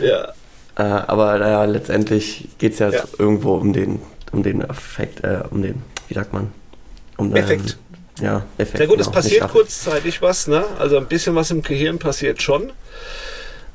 A: Ja.
B: Äh, aber naja, letztendlich geht es ja, ja, irgendwo um den um den Effekt, äh, um den, wie sagt man? Um,
A: Effekt.
B: Ähm, ja, Effekt.
A: Sehr gut, genau, es passiert kurzzeitig was, ne? Also ein bisschen was im Gehirn passiert schon.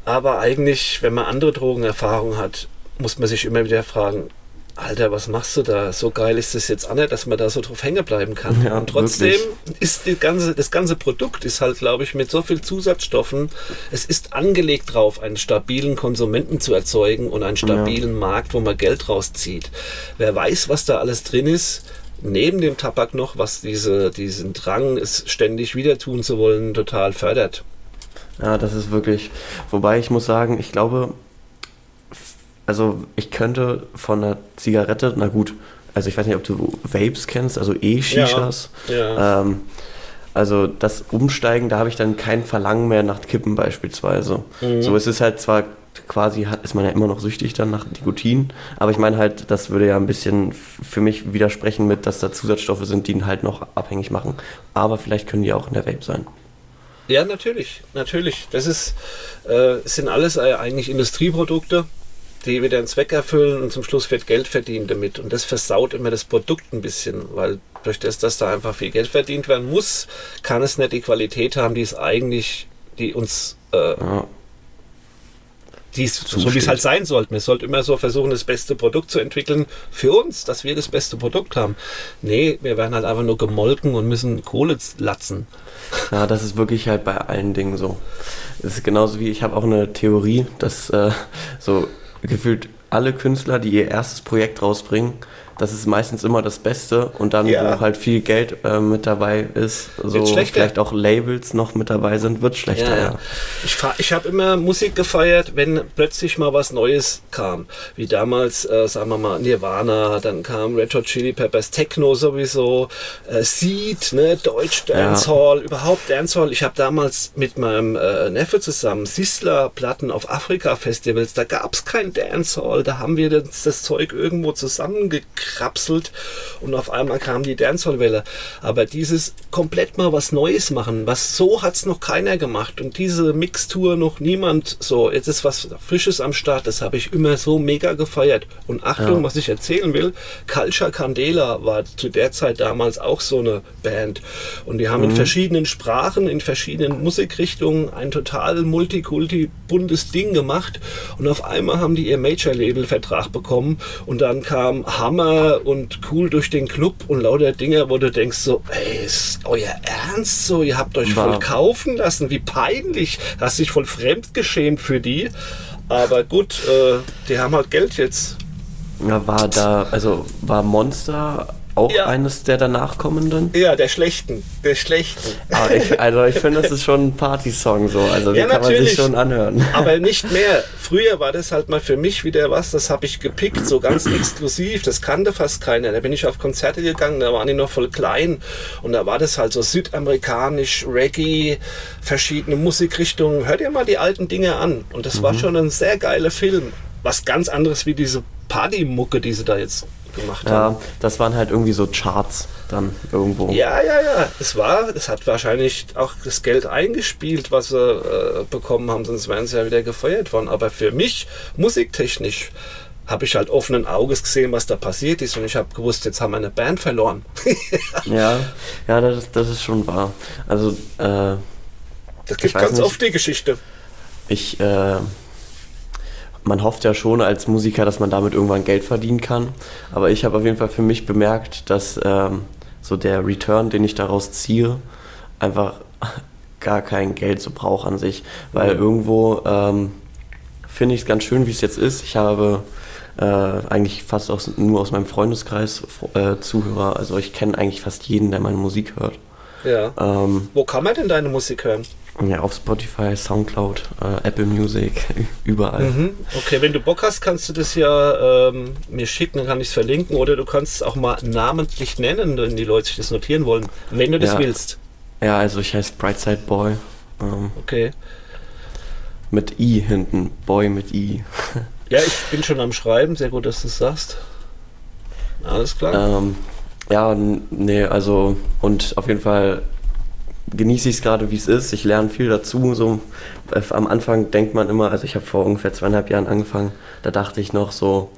A: Aber eigentlich, wenn man andere Drogenerfahrungen hat, muss man sich immer wieder fragen, Alter, was machst du da? So geil ist das jetzt auch nicht, dass man da so drauf hängen bleiben kann. Ja, und trotzdem wirklich. ist die ganze, das ganze Produkt ist halt, glaube ich, mit so viel Zusatzstoffen, es ist angelegt drauf, einen stabilen Konsumenten zu erzeugen und einen stabilen ja. Markt, wo man Geld rauszieht. Wer weiß, was da alles drin ist, neben dem Tabak noch, was diese, diesen Drang, es ständig wieder tun zu wollen, total fördert.
B: Ja, das ist wirklich. Wobei ich muss sagen, ich glaube, also ich könnte von einer Zigarette, na gut, also ich weiß nicht, ob du Vapes kennst, also E-Shishas. Ja, ja. ähm, also das Umsteigen, da habe ich dann kein Verlangen mehr nach Kippen beispielsweise. Mhm. So, es ist halt zwar quasi, hat, ist man ja immer noch süchtig dann nach Nikotin, aber ich meine halt, das würde ja ein bisschen für mich widersprechen mit, dass da Zusatzstoffe sind, die ihn halt noch abhängig machen. Aber vielleicht können die auch in der Vape sein.
A: Ja, natürlich, natürlich. Das ist, äh, sind alles äh, eigentlich Industrieprodukte, die wieder einen Zweck erfüllen und zum Schluss wird Geld verdient damit. Und das versaut immer das Produkt ein bisschen, weil durch das, dass da einfach viel Geld verdient werden muss, kann es nicht die Qualität haben, die es eigentlich, die uns äh, ja. Dies, so wie es halt sein sollte. Wir sollten immer so versuchen, das beste Produkt zu entwickeln für uns, dass wir das beste Produkt haben. Nee, wir werden halt einfach nur gemolken und müssen Kohle latzen.
B: Ja, das ist wirklich halt bei allen Dingen so. Es ist genauso wie, ich habe auch eine Theorie, dass äh, so gefühlt alle Künstler, die ihr erstes Projekt rausbringen, das ist meistens immer das Beste und dann, ja. wo halt viel Geld äh, mit dabei ist, so vielleicht auch Labels noch mit dabei sind, wird schlechter. Ja, ja.
A: Ich, ich habe immer Musik gefeiert, wenn plötzlich mal was Neues kam. Wie damals, äh, sagen wir mal, Nirvana, dann kam Red Hot Chili Peppers, Techno sowieso, äh, Seed, ne, Deutsch Dancehall, überhaupt Dancehall. Ich habe damals mit meinem äh, Neffe zusammen Sisler-Platten auf Afrika-Festivals, da gab es kein Dancehall, da haben wir das, das Zeug irgendwo zusammengekriegt gekrapselt und auf einmal kam die Dancehall-Welle. Aber dieses komplett mal was Neues machen, was so hat es noch keiner gemacht und diese Mixtur noch niemand so, jetzt ist was Frisches am Start, das habe ich immer so mega gefeiert. Und Achtung, ja. was ich erzählen will, Culture Candela war zu der Zeit damals auch so eine Band und die haben mhm. in verschiedenen Sprachen, in verschiedenen Musikrichtungen ein total multikulti buntes Ding gemacht und auf einmal haben die ihr Major-Label-Vertrag bekommen und dann kam Hammer und cool durch den Club und lauter Dinger, wo du denkst so, ey, ist euer Ernst so? Ihr habt euch voll kaufen lassen, wie peinlich. Hast dich voll fremdgeschämt für die. Aber gut, äh, die haben halt Geld jetzt.
B: Ja, war da, also war Monster auch ja. eines der danach kommenden?
A: Ja, der schlechten. Der schlechten.
B: Ah, ich, also ich finde, das ist schon ein Party-Song so. Also den ja, kann man sich schon anhören.
A: Aber nicht mehr. Früher war das halt mal für mich wieder was, das habe ich gepickt, so ganz exklusiv. Das kannte fast keiner. Da bin ich auf Konzerte gegangen, da waren die noch voll klein. Und da war das halt so südamerikanisch, Reggae, verschiedene Musikrichtungen. Hört ihr mal die alten Dinge an. Und das mhm. war schon ein sehr geiler Film. Was ganz anderes wie diese Party-Mucke, die sie da jetzt gemacht ja, haben.
B: das waren halt irgendwie so Charts dann irgendwo.
A: Ja, ja, ja. Es war, es hat wahrscheinlich auch das Geld eingespielt, was sie äh, bekommen haben, sonst wären sie ja wieder gefeuert worden. Aber für mich, musiktechnisch, habe ich halt offenen Auges gesehen, was da passiert ist und ich habe gewusst, jetzt haben wir eine Band verloren.
B: ja, ja, das, das ist schon wahr. Also, äh,
A: das gibt ganz nicht, oft die Geschichte.
B: Ich, äh, man hofft ja schon als Musiker, dass man damit irgendwann Geld verdienen kann. Aber ich habe auf jeden Fall für mich bemerkt, dass ähm, so der Return, den ich daraus ziehe, einfach gar kein Geld so braucht an sich. Weil mhm. irgendwo ähm, finde ich es ganz schön, wie es jetzt ist. Ich habe äh, eigentlich fast aus, nur aus meinem Freundeskreis äh, Zuhörer. Also ich kenne eigentlich fast jeden, der meine Musik hört.
A: Ja. Ähm, Wo kann man denn deine Musik hören?
B: Ja, auf Spotify, Soundcloud, äh, Apple Music, überall. Mhm.
A: Okay, wenn du Bock hast, kannst du das ja ähm, mir schicken, dann kann ich es verlinken oder du kannst es auch mal namentlich nennen, wenn die Leute sich das notieren wollen, wenn du das
B: ja.
A: willst.
B: Ja, also ich heiße Brightside Boy.
A: Ähm, okay.
B: Mit I hinten, Boy mit I.
A: ja, ich bin schon am Schreiben, sehr gut, dass du es sagst. Alles klar.
B: Ähm, ja, nee, also und auf jeden Fall genieße ich es gerade, wie es ist. Ich lerne viel dazu. So, äh, am Anfang denkt man immer, also ich habe vor ungefähr zweieinhalb Jahren angefangen, da dachte ich noch so,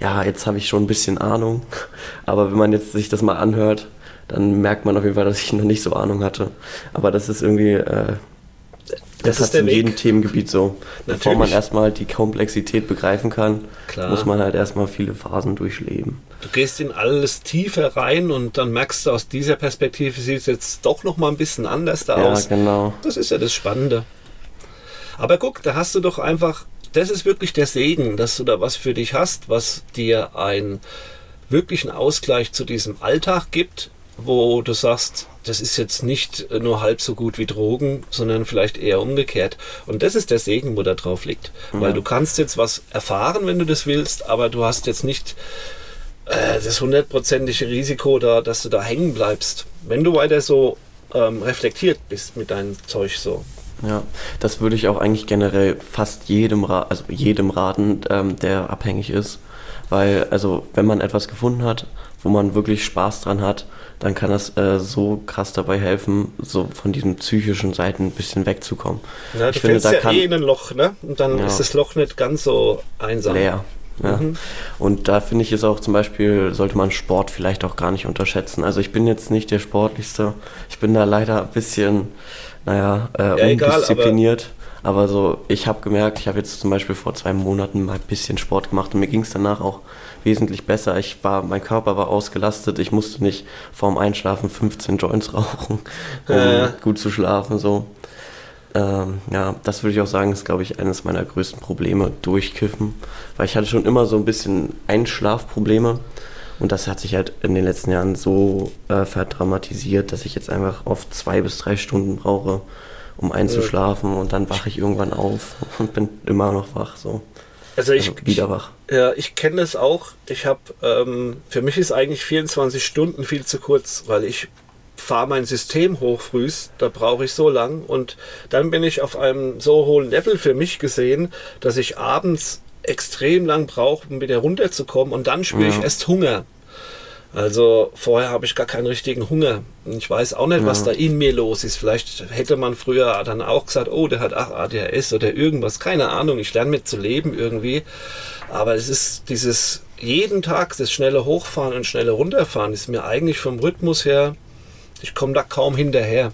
B: ja, jetzt habe ich schon ein bisschen Ahnung. Aber wenn man jetzt sich das mal anhört, dann merkt man auf jeden Fall, dass ich noch nicht so Ahnung hatte. Aber das ist irgendwie, äh, das, das ist in Weg. jedem Themengebiet so. Natürlich. Bevor man erstmal die Komplexität begreifen kann, Klar. muss man halt erstmal viele Phasen durchleben.
A: Du gehst in alles tiefer rein und dann merkst du aus dieser Perspektive sieht es jetzt doch noch mal ein bisschen anders da
B: ja,
A: aus.
B: Ja, genau.
A: Das ist ja das Spannende. Aber guck, da hast du doch einfach, das ist wirklich der Segen, dass du da was für dich hast, was dir einen wirklichen Ausgleich zu diesem Alltag gibt, wo du sagst, das ist jetzt nicht nur halb so gut wie Drogen, sondern vielleicht eher umgekehrt. Und das ist der Segen, wo da drauf liegt. Ja. Weil du kannst jetzt was erfahren, wenn du das willst, aber du hast jetzt nicht äh, das hundertprozentige Risiko da, dass du da hängen bleibst. Wenn du weiter so ähm, reflektiert bist mit deinem Zeug so.
B: Ja, das würde ich auch eigentlich generell fast jedem, also jedem raten, ähm, der abhängig ist. Weil, also, wenn man etwas gefunden hat, wo man wirklich Spaß dran hat, dann kann das äh, so krass dabei helfen, so von diesen psychischen Seiten ein bisschen wegzukommen.
A: Ja, ich finde, da ja kann, eh in ein Loch, ne? Und dann ja, ist das Loch nicht ganz so einsam.
B: Leer. Ja. Mhm. Und da finde ich es auch zum Beispiel, sollte man Sport vielleicht auch gar nicht unterschätzen. Also ich bin jetzt nicht der Sportlichste. Ich bin da leider ein bisschen, naja, äh, undiszipliniert. Egal, aber, aber so, ich habe gemerkt, ich habe jetzt zum Beispiel vor zwei Monaten mal ein bisschen Sport gemacht und mir ging es danach auch wesentlich besser. Ich war, mein Körper war ausgelastet. Ich musste nicht vorm Einschlafen 15 Joints rauchen, um äh. gut zu schlafen. So. Ähm, ja, das würde ich auch sagen, ist, glaube ich, eines meiner größten Probleme, durchkiffen. Weil ich hatte schon immer so ein bisschen Einschlafprobleme. Und das hat sich halt in den letzten Jahren so äh, verdramatisiert, dass ich jetzt einfach oft zwei bis drei Stunden brauche, um einzuschlafen. Und dann wache ich irgendwann auf und bin immer noch wach. So.
A: Also ich also wieder wach. Ja, ich kenne das auch. Ich habe, ähm, für mich ist eigentlich 24 Stunden viel zu kurz, weil ich fahre mein System hoch frühst, da brauche ich so lang und dann bin ich auf einem so hohen Level für mich gesehen, dass ich abends extrem lang brauche, um wieder runterzukommen und dann spüre ja. ich erst Hunger. Also vorher habe ich gar keinen richtigen Hunger. Ich weiß auch nicht, ja. was da in mir los ist. Vielleicht hätte man früher dann auch gesagt, oh, der hat ach, ADHS oder irgendwas. Keine Ahnung. Ich lerne mit zu leben irgendwie. Aber es ist dieses jeden Tag das schnelle Hochfahren und schnelle Runterfahren ist mir eigentlich vom Rhythmus her ich komme da kaum hinterher.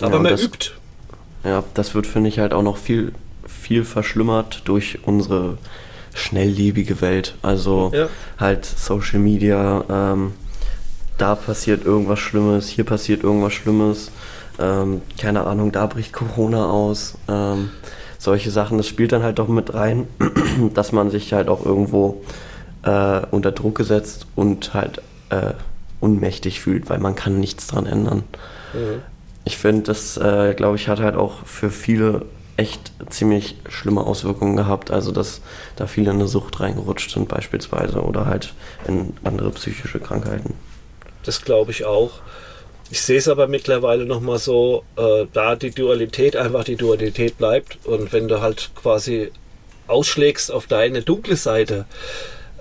A: Aber ja, man das, übt.
B: Ja, das wird, finde ich, halt auch noch viel, viel verschlimmert durch unsere schnelllebige Welt. Also ja. halt Social Media, ähm, da passiert irgendwas Schlimmes, hier passiert irgendwas Schlimmes. Ähm, keine Ahnung, da bricht Corona aus. Ähm, solche Sachen, das spielt dann halt doch mit rein, dass man sich halt auch irgendwo äh, unter Druck gesetzt und halt äh, unmächtig fühlt, weil man kann nichts dran ändern. Mhm. Ich finde, das, äh, glaube ich, hat halt auch für viele echt ziemlich schlimme Auswirkungen gehabt. Also, dass da viele in eine Sucht reingerutscht sind beispielsweise oder halt in andere psychische Krankheiten.
A: Das glaube ich auch. Ich sehe es aber mittlerweile nochmal so, äh, da die Dualität einfach die Dualität bleibt und wenn du halt quasi ausschlägst auf deine dunkle Seite,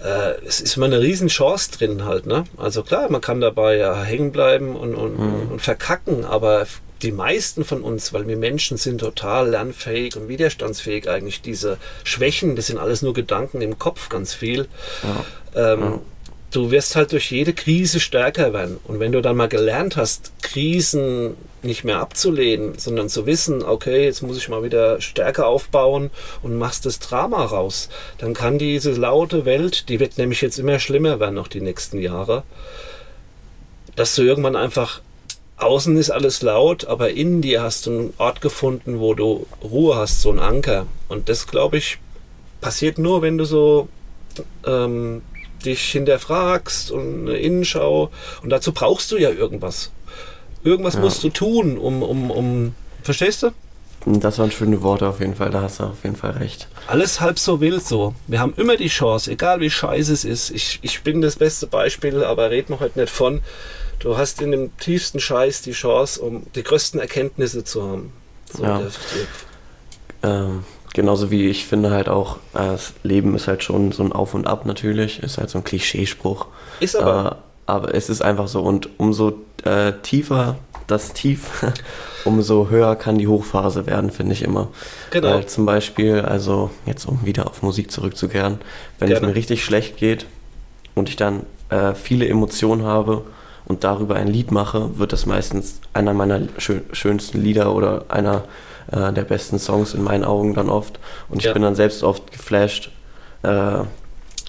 A: äh, es ist immer eine Riesenchance drin halt. Ne? Also klar, man kann dabei ja hängen bleiben und, und, mhm. und verkacken, aber die meisten von uns, weil wir Menschen sind total lernfähig und widerstandsfähig eigentlich. Diese Schwächen, das sind alles nur Gedanken im Kopf, ganz viel. Ja. Ähm, ja du wirst halt durch jede Krise stärker werden. Und wenn du dann mal gelernt hast, Krisen nicht mehr abzulehnen, sondern zu wissen, okay, jetzt muss ich mal wieder stärker aufbauen und machst das Drama raus, dann kann diese laute Welt, die wird nämlich jetzt immer schlimmer werden noch die nächsten Jahre, dass du irgendwann einfach außen ist alles laut, aber in dir hast du einen Ort gefunden, wo du Ruhe hast, so einen Anker. Und das, glaube ich, passiert nur, wenn du so ähm, dich hinterfragst und eine Innenschau. Und dazu brauchst du ja irgendwas. Irgendwas ja. musst du tun, um, um, um. Verstehst du?
B: Das waren schöne Worte auf jeden Fall, da hast du auf jeden Fall recht.
A: Alles halb so wild so. Wir haben immer die Chance, egal wie scheiße es ist. Ich, ich bin das beste Beispiel, aber red mir heute nicht von. Du hast in dem tiefsten Scheiß die Chance, um die größten Erkenntnisse zu haben. So
B: ja. Der, der ähm, Genauso wie ich finde halt auch, äh, das Leben ist halt schon so ein Auf und Ab natürlich, ist halt so ein Klischeespruch. Ist aber. Äh, aber es ist einfach so und umso äh, tiefer das Tief, umso höher kann die Hochphase werden, finde ich immer. Genau. Weil zum Beispiel, also jetzt um wieder auf Musik zurückzukehren, wenn Gerne. es mir richtig schlecht geht und ich dann äh, viele Emotionen habe und darüber ein Lied mache, wird das meistens einer meiner schön, schönsten Lieder oder einer äh, der besten Songs in meinen Augen dann oft. Und ich ja. bin dann selbst oft geflasht, äh,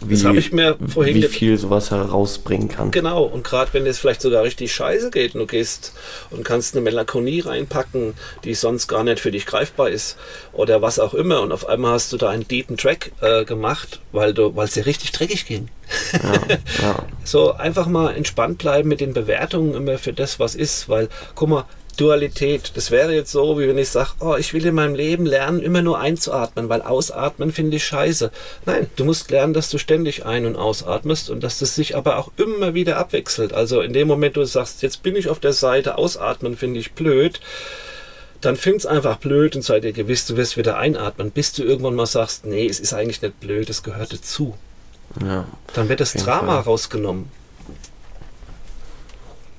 B: wie, wie viel sowas herausbringen kann.
A: Genau, und gerade wenn es vielleicht sogar richtig scheiße geht und du gehst und kannst eine Melancholie reinpacken, die sonst gar nicht für dich greifbar ist oder was auch immer und auf einmal hast du da einen deepen Track äh, gemacht, weil es dir richtig dreckig ging. Ja, ja. so einfach mal entspannt bleiben mit den Bewertungen immer für das, was ist, weil guck mal, Dualität. Das wäre jetzt so, wie wenn ich sage, oh, ich will in meinem Leben lernen, immer nur einzuatmen, weil ausatmen finde ich scheiße. Nein, du musst lernen, dass du ständig ein- und ausatmest und dass das sich aber auch immer wieder abwechselt. Also in dem Moment, du sagst, jetzt bin ich auf der Seite, ausatmen finde ich blöd, dann find's einfach blöd und sei dir gewiss, du wirst wieder einatmen, bis du irgendwann mal sagst, nee, es ist eigentlich nicht blöd, es gehört dazu. Ja, dann wird das Drama Fall. rausgenommen.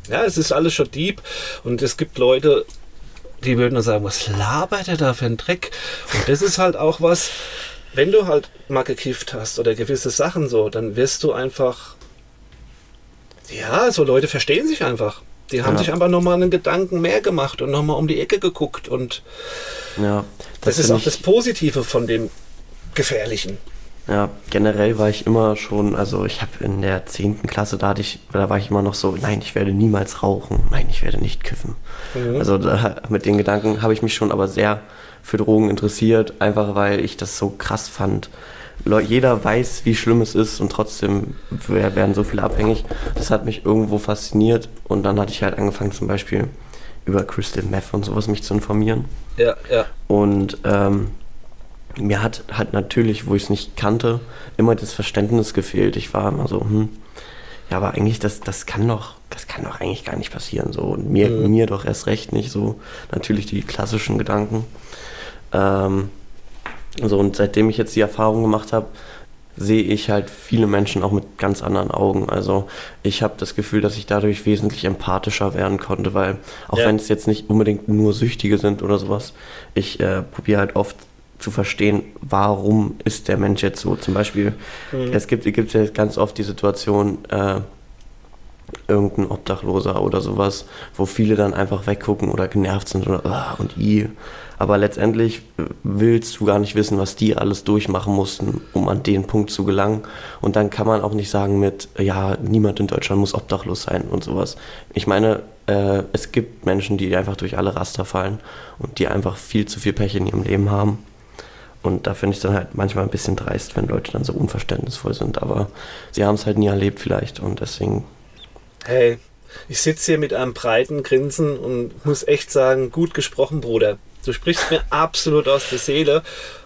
A: Ja, es ist alles schon deep und es gibt Leute, die würden dann sagen, was labert er da für ein Dreck? Und das ist halt auch was, wenn du halt mal gekifft hast oder gewisse Sachen so, dann wirst du einfach, ja, so Leute verstehen sich einfach. Die haben ja. sich einfach nochmal einen Gedanken mehr gemacht und nochmal um die Ecke geguckt und
B: ja,
A: das, das ist auch das Positive von dem Gefährlichen.
B: Ja, generell war ich immer schon, also ich habe in der 10. Klasse, da hatte ich, da war ich immer noch so, nein, ich werde niemals rauchen, nein, ich werde nicht kiffen. Mhm. Also da, mit den Gedanken habe ich mich schon aber sehr für Drogen interessiert, einfach weil ich das so krass fand. Jeder weiß, wie schlimm es ist und trotzdem werden so viele abhängig. Das hat mich irgendwo fasziniert und dann hatte ich halt angefangen zum Beispiel über Crystal Meth und sowas mich zu informieren.
A: Ja, ja.
B: Und ähm, mir hat halt natürlich, wo ich es nicht kannte, immer das Verständnis gefehlt. Ich war immer so, hm, ja, aber eigentlich, das, das kann doch, das kann doch eigentlich gar nicht passieren. So. Und mir, mhm. mir doch erst recht nicht so. Natürlich die klassischen Gedanken. Ähm, so, und seitdem ich jetzt die Erfahrung gemacht habe, sehe ich halt viele Menschen auch mit ganz anderen Augen. Also ich habe das Gefühl, dass ich dadurch wesentlich empathischer werden konnte, weil auch ja. wenn es jetzt nicht unbedingt nur Süchtige sind oder sowas, ich äh, probiere halt oft zu verstehen, warum ist der Mensch jetzt so. Zum Beispiel, mhm. es gibt, gibt ja ganz oft die Situation, äh, irgendein Obdachloser oder sowas, wo viele dann einfach weggucken oder genervt sind oder ah, und i. Aber letztendlich willst du gar nicht wissen, was die alles durchmachen mussten, um an den Punkt zu gelangen. Und dann kann man auch nicht sagen mit, ja, niemand in Deutschland muss obdachlos sein und sowas. Ich meine, äh, es gibt Menschen, die einfach durch alle Raster fallen und die einfach viel zu viel Pech in ihrem Leben haben. Und da finde ich dann halt manchmal ein bisschen dreist, wenn Leute dann so unverständnisvoll sind. Aber sie haben es halt nie erlebt vielleicht und deswegen.
A: Hey, ich sitze hier mit einem breiten Grinsen und muss echt sagen, gut gesprochen, Bruder. Du sprichst mir absolut aus der Seele.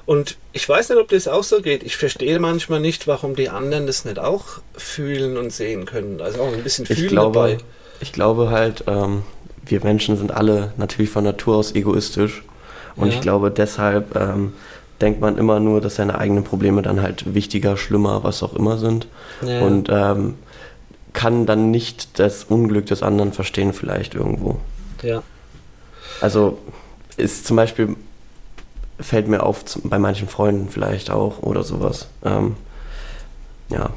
A: Und ich weiß nicht, ob das auch so geht. Ich verstehe manchmal nicht, warum die anderen das nicht auch fühlen und sehen können. Also auch ein bisschen fühlen
B: ich glaube, dabei. Ich glaube halt, ähm, wir Menschen sind alle natürlich von Natur aus egoistisch. Und ja. ich glaube deshalb ähm, denkt man immer nur, dass seine eigenen Probleme dann halt wichtiger, schlimmer, was auch immer sind. Ja. Und ähm, kann dann nicht das Unglück des anderen verstehen, vielleicht irgendwo.
A: Ja.
B: Also ist zum Beispiel, fällt mir auf, bei manchen Freunden vielleicht auch oder sowas. Ähm, ja,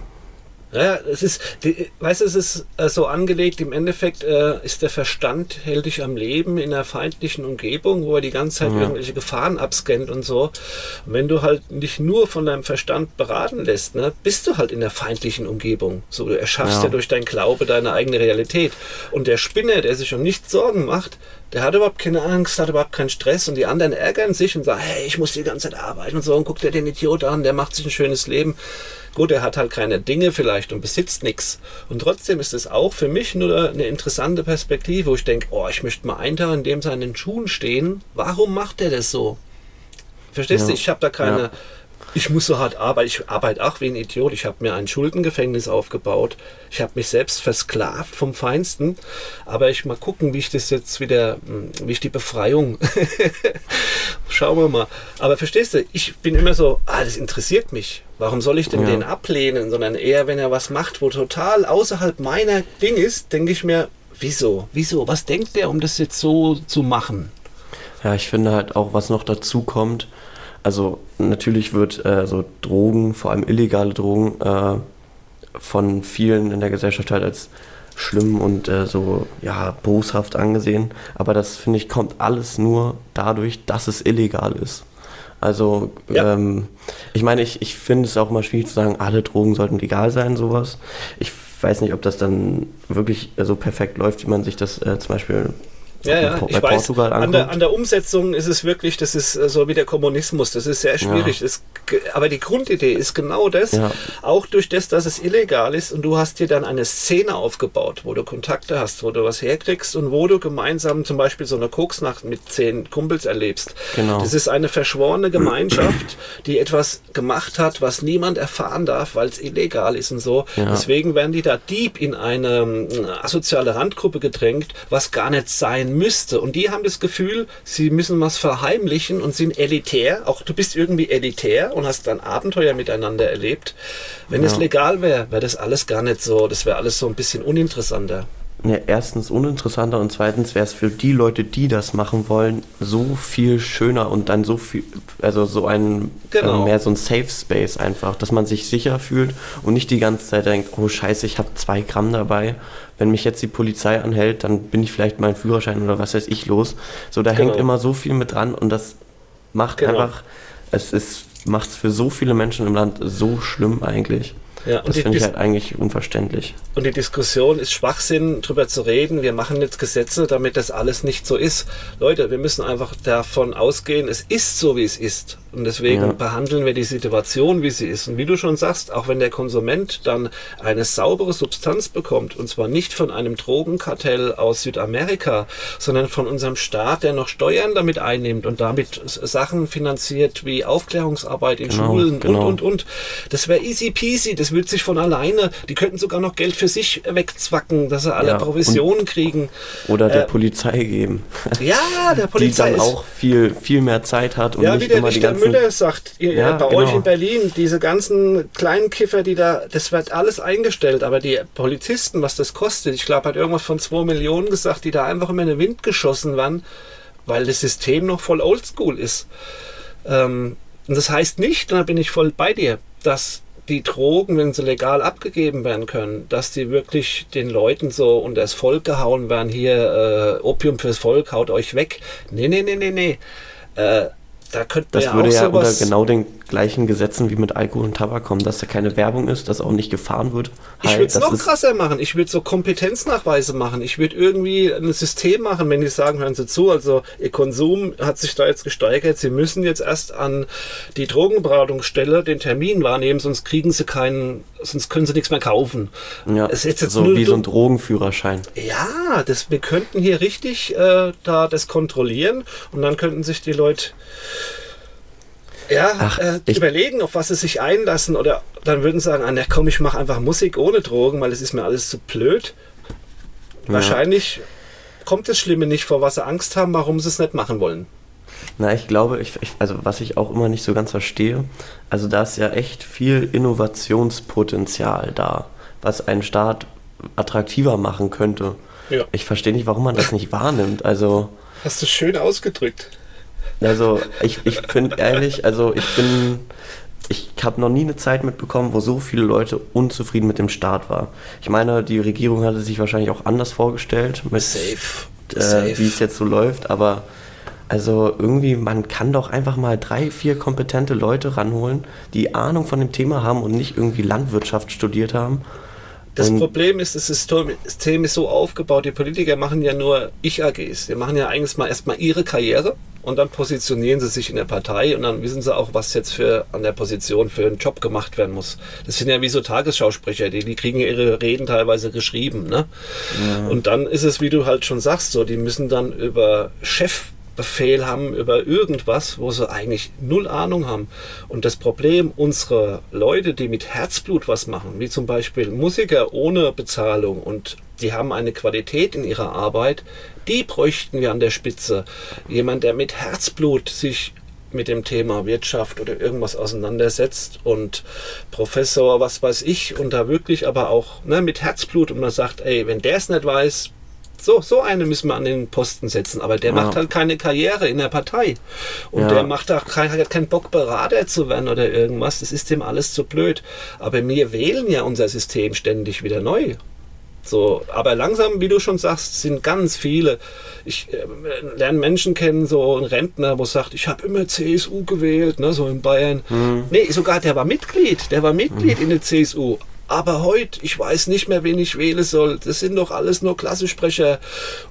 A: ja, es ist, die, weißt du, es ist äh, so angelegt, im Endeffekt äh, ist der Verstand, hält dich am Leben in einer feindlichen Umgebung, wo er die ganze Zeit ja. irgendwelche Gefahren abscannt und so. Und wenn du halt nicht nur von deinem Verstand beraten lässt, ne, bist du halt in der feindlichen Umgebung. So, du erschaffst ja, ja durch dein Glaube deine eigene Realität. Und der Spinner, der sich um nichts Sorgen macht, der hat überhaupt keine Angst, hat überhaupt keinen Stress und die anderen ärgern sich und sagen, hey, ich muss die ganze Zeit arbeiten und so und guck dir den Idiot an, der macht sich ein schönes Leben. Gut, er hat halt keine Dinge vielleicht und besitzt nichts. Und trotzdem ist es auch für mich nur eine interessante Perspektive, wo ich denke, oh, ich möchte mal einen Tag in dem seinen Schuhen stehen. Warum macht er das so? Verstehst ja. du? Ich habe da keine, ja ich muss so hart arbeiten. Ich arbeite auch wie ein Idiot. Ich habe mir ein Schuldengefängnis aufgebaut. Ich habe mich selbst versklavt vom Feinsten. Aber ich mal gucken, wie ich das jetzt wieder, hm, wie ich die Befreiung. Schauen wir mal. Aber verstehst du, ich bin immer so, ah, das interessiert mich. Warum soll ich denn ja. den ablehnen? Sondern eher, wenn er was macht, wo total außerhalb meiner Ding ist, denke ich mir, wieso? Wieso? Was denkt der, um das jetzt so zu machen?
B: Ja, ich finde halt auch, was noch dazu kommt, also natürlich wird äh, so Drogen, vor allem illegale Drogen, äh, von vielen in der Gesellschaft halt als schlimm und äh, so ja boshaft angesehen. Aber das finde ich kommt alles nur dadurch, dass es illegal ist. Also ja. ähm, ich meine, ich, ich finde es auch immer schwierig zu sagen, alle Drogen sollten legal sein, sowas. Ich weiß nicht, ob das dann wirklich so perfekt läuft, wie man sich das äh, zum Beispiel
A: Ja, ja, bei ich Portugal weiß, an der, an der, Umsetzung ist es wirklich, das ist äh, so wie der Kommunismus, das ist sehr schwierig. Ja. Das, aber die Grundidee ist genau das, ja. auch durch das, dass es illegal ist und du hast dir dann eine Szene aufgebaut, wo du Kontakte hast, wo du was herkriegst und wo du gemeinsam zum Beispiel so eine Koksnacht mit zehn Kumpels erlebst. Genau. Das ist eine verschworene Gemeinschaft, die etwas gemacht hat, was niemand erfahren darf, weil es illegal ist und so. Ja. Deswegen werden die da deep in eine ähm, asoziale Randgruppe gedrängt, was gar nicht sein müsste. Und die haben das Gefühl, sie müssen was verheimlichen und sind elitär. Auch du bist irgendwie elitär und hast dann Abenteuer miteinander erlebt. Wenn ja. es legal wäre, wäre das alles gar nicht so, das wäre alles so ein bisschen uninteressanter
B: ja, erstens uninteressanter und zweitens wäre es für die Leute, die das machen wollen, so viel schöner und dann so viel, also so ein genau. äh, mehr so ein Safe Space einfach, dass man sich sicher fühlt und nicht die ganze Zeit denkt, oh Scheiße, ich habe zwei Gramm dabei. Wenn mich jetzt die Polizei anhält, dann bin ich vielleicht meinen Führerschein oder was weiß ich los. So, da genau. hängt immer so viel mit dran und das macht genau. einfach, es ist, macht es für so viele Menschen im Land so schlimm eigentlich. Ja, das finde ich halt eigentlich unverständlich.
A: Und die Diskussion ist Schwachsinn, darüber zu reden, wir machen jetzt Gesetze, damit das alles nicht so ist. Leute, wir müssen einfach davon ausgehen, es ist so, wie es ist. Und deswegen ja. behandeln wir die Situation, wie sie ist. Und wie du schon sagst, auch wenn der Konsument dann eine saubere Substanz bekommt, und zwar nicht von einem Drogenkartell aus Südamerika, sondern von unserem Staat, der noch Steuern damit einnimmt und damit Sachen finanziert wie Aufklärungsarbeit in genau, Schulen genau. und, und, und. Das wäre easy peasy, das würde sich von alleine, die könnten sogar noch Geld für sich wegzwacken, dass sie alle ja, Provisionen kriegen.
B: Oder der äh, Polizei geben.
A: Ja, der Polizei.
B: Die dann auch viel, viel mehr Zeit hat
A: und ja, nicht immer die ganzen Müller sagt, ihr, ja, bei genau. euch in Berlin, diese ganzen kleinen Kiffer, die da, das wird alles eingestellt, aber die Polizisten, was das kostet, ich glaube, hat irgendwas von 2 Millionen gesagt, die da einfach immer in den Wind geschossen werden, weil das System noch voll oldschool ist. Ähm, und das heißt nicht, da bin ich voll bei dir, dass die Drogen, wenn sie legal abgegeben werden können, dass die wirklich den Leuten so unter das Volk gehauen werden, hier äh, Opium fürs Volk, haut euch weg. Nee, nee, nee, nee, nee. Äh, da könnte
B: das ja würde ja unter genau den gleichen Gesetzen wie mit Alkohol und Tabak kommen, dass da keine Werbung ist, dass auch nicht gefahren wird.
A: Ich würde es noch krasser machen. Ich würde so Kompetenznachweise machen. Ich würde irgendwie ein System machen, wenn die sagen, hören Sie zu, also Ihr Konsum hat sich da jetzt gesteigert. Sie müssen jetzt erst an die Drogenberatungsstelle den Termin wahrnehmen, sonst kriegen Sie keinen, sonst können Sie nichts mehr kaufen.
B: Ja, es ist jetzt so wie so ein Drogenführerschein.
A: Ja, das, wir könnten hier richtig äh, da das kontrollieren und dann könnten sich die Leute ja, Ach, äh, überlegen, auf was sie sich einlassen oder dann würden sie sagen, ah, na komm, ich mache einfach Musik ohne Drogen, weil es ist mir alles zu blöd. Ja. Wahrscheinlich kommt das Schlimme nicht vor, was sie Angst haben, warum sie es nicht machen wollen.
B: Na, ich glaube, ich, ich, also was ich auch immer nicht so ganz verstehe, also da ist ja echt viel Innovationspotenzial da, was einen Staat attraktiver machen könnte. Ja. Ich verstehe nicht, warum man das nicht wahrnimmt. Also
A: Hast du schön ausgedrückt.
B: Also ich, ich finde ehrlich, also ich bin, ich habe noch nie eine Zeit mitbekommen, wo so viele Leute unzufrieden mit dem Staat waren. Ich meine, die Regierung hatte sich wahrscheinlich auch anders vorgestellt, mit, Safe. Äh, wie es jetzt so läuft, aber also irgendwie, man kann doch einfach mal drei, vier kompetente Leute ranholen, die Ahnung von dem Thema haben und nicht irgendwie Landwirtschaft studiert haben.
A: Das und Problem ist, das System ist so aufgebaut, die Politiker machen ja nur Ich-AGs. Die machen ja eigentlich mal erstmal ihre Karriere und dann positionieren sie sich in der Partei und dann wissen sie auch, was jetzt für an der Position für einen Job gemacht werden muss. Das sind ja wie so Tagesschausprecher, die, die kriegen ihre Reden teilweise geschrieben. Ne? Ja. Und dann ist es, wie du halt schon sagst, so, die müssen dann über Chef Befehl haben über irgendwas, wo sie eigentlich null Ahnung haben. Und das Problem unserer Leute, die mit Herzblut was machen, wie zum Beispiel Musiker ohne Bezahlung und die haben eine Qualität in ihrer Arbeit, die bräuchten wir an der Spitze. Jemand, der mit Herzblut sich mit dem Thema Wirtschaft oder irgendwas auseinandersetzt und Professor, was weiß ich, und da wirklich aber auch ne, mit Herzblut und man sagt, ey, wenn der es nicht weiß, so, so eine müssen wir an den Posten setzen, aber der ja. macht halt keine Karriere in der Partei. Und ja. der macht auch kein, hat keinen Bock, Berater zu werden oder irgendwas. Das ist dem alles zu blöd. Aber wir wählen ja unser System ständig wieder neu. So, aber langsam, wie du schon sagst, sind ganz viele. Ich äh, lerne Menschen kennen, so ein Rentner, wo sagt, ich habe immer CSU gewählt, ne, so in Bayern. Mhm. Nee, sogar der war Mitglied, der war Mitglied mhm. in der CSU. Aber heute, ich weiß nicht mehr, wen ich wählen soll. Das sind doch alles nur Klassensprecher.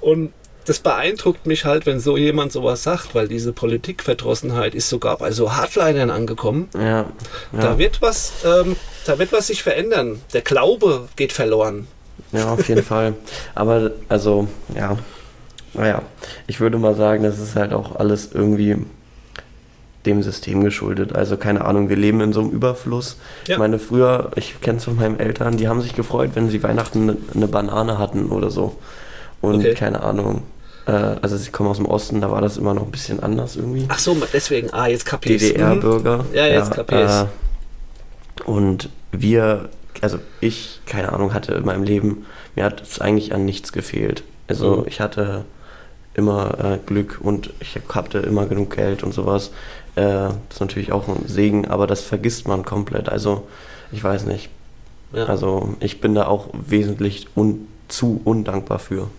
A: Und das beeindruckt mich halt, wenn so jemand sowas sagt, weil diese Politikverdrossenheit ist sogar bei so Hardlinern angekommen.
B: Ja, ja.
A: Da wird was, ähm, da wird was sich verändern. Der Glaube geht verloren.
B: Ja, auf jeden Fall. Aber also, ja. Naja, ich würde mal sagen, das ist halt auch alles irgendwie dem System geschuldet. Also keine Ahnung, wir leben in so einem Überfluss. Ja. Ich meine, früher, ich kenne es von meinen Eltern, die haben sich gefreut, wenn sie Weihnachten eine, eine Banane hatten oder so. Und okay. keine Ahnung. Äh, also sie kommen aus dem Osten, da war das immer noch ein bisschen anders irgendwie.
A: Ach so, deswegen, ah, jetzt kapier
B: DDR-Bürger.
A: Mhm. Ja, jetzt ja, kapier
B: äh, Und wir, also ich, keine Ahnung, hatte in meinem Leben, mir hat es eigentlich an nichts gefehlt. Also mhm. ich hatte immer äh, Glück und ich hatte immer genug Geld und sowas. Äh, das ist natürlich auch ein Segen, aber das vergisst man komplett. Also, ich weiß nicht. Ja. Also, ich bin da auch wesentlich un zu undankbar für.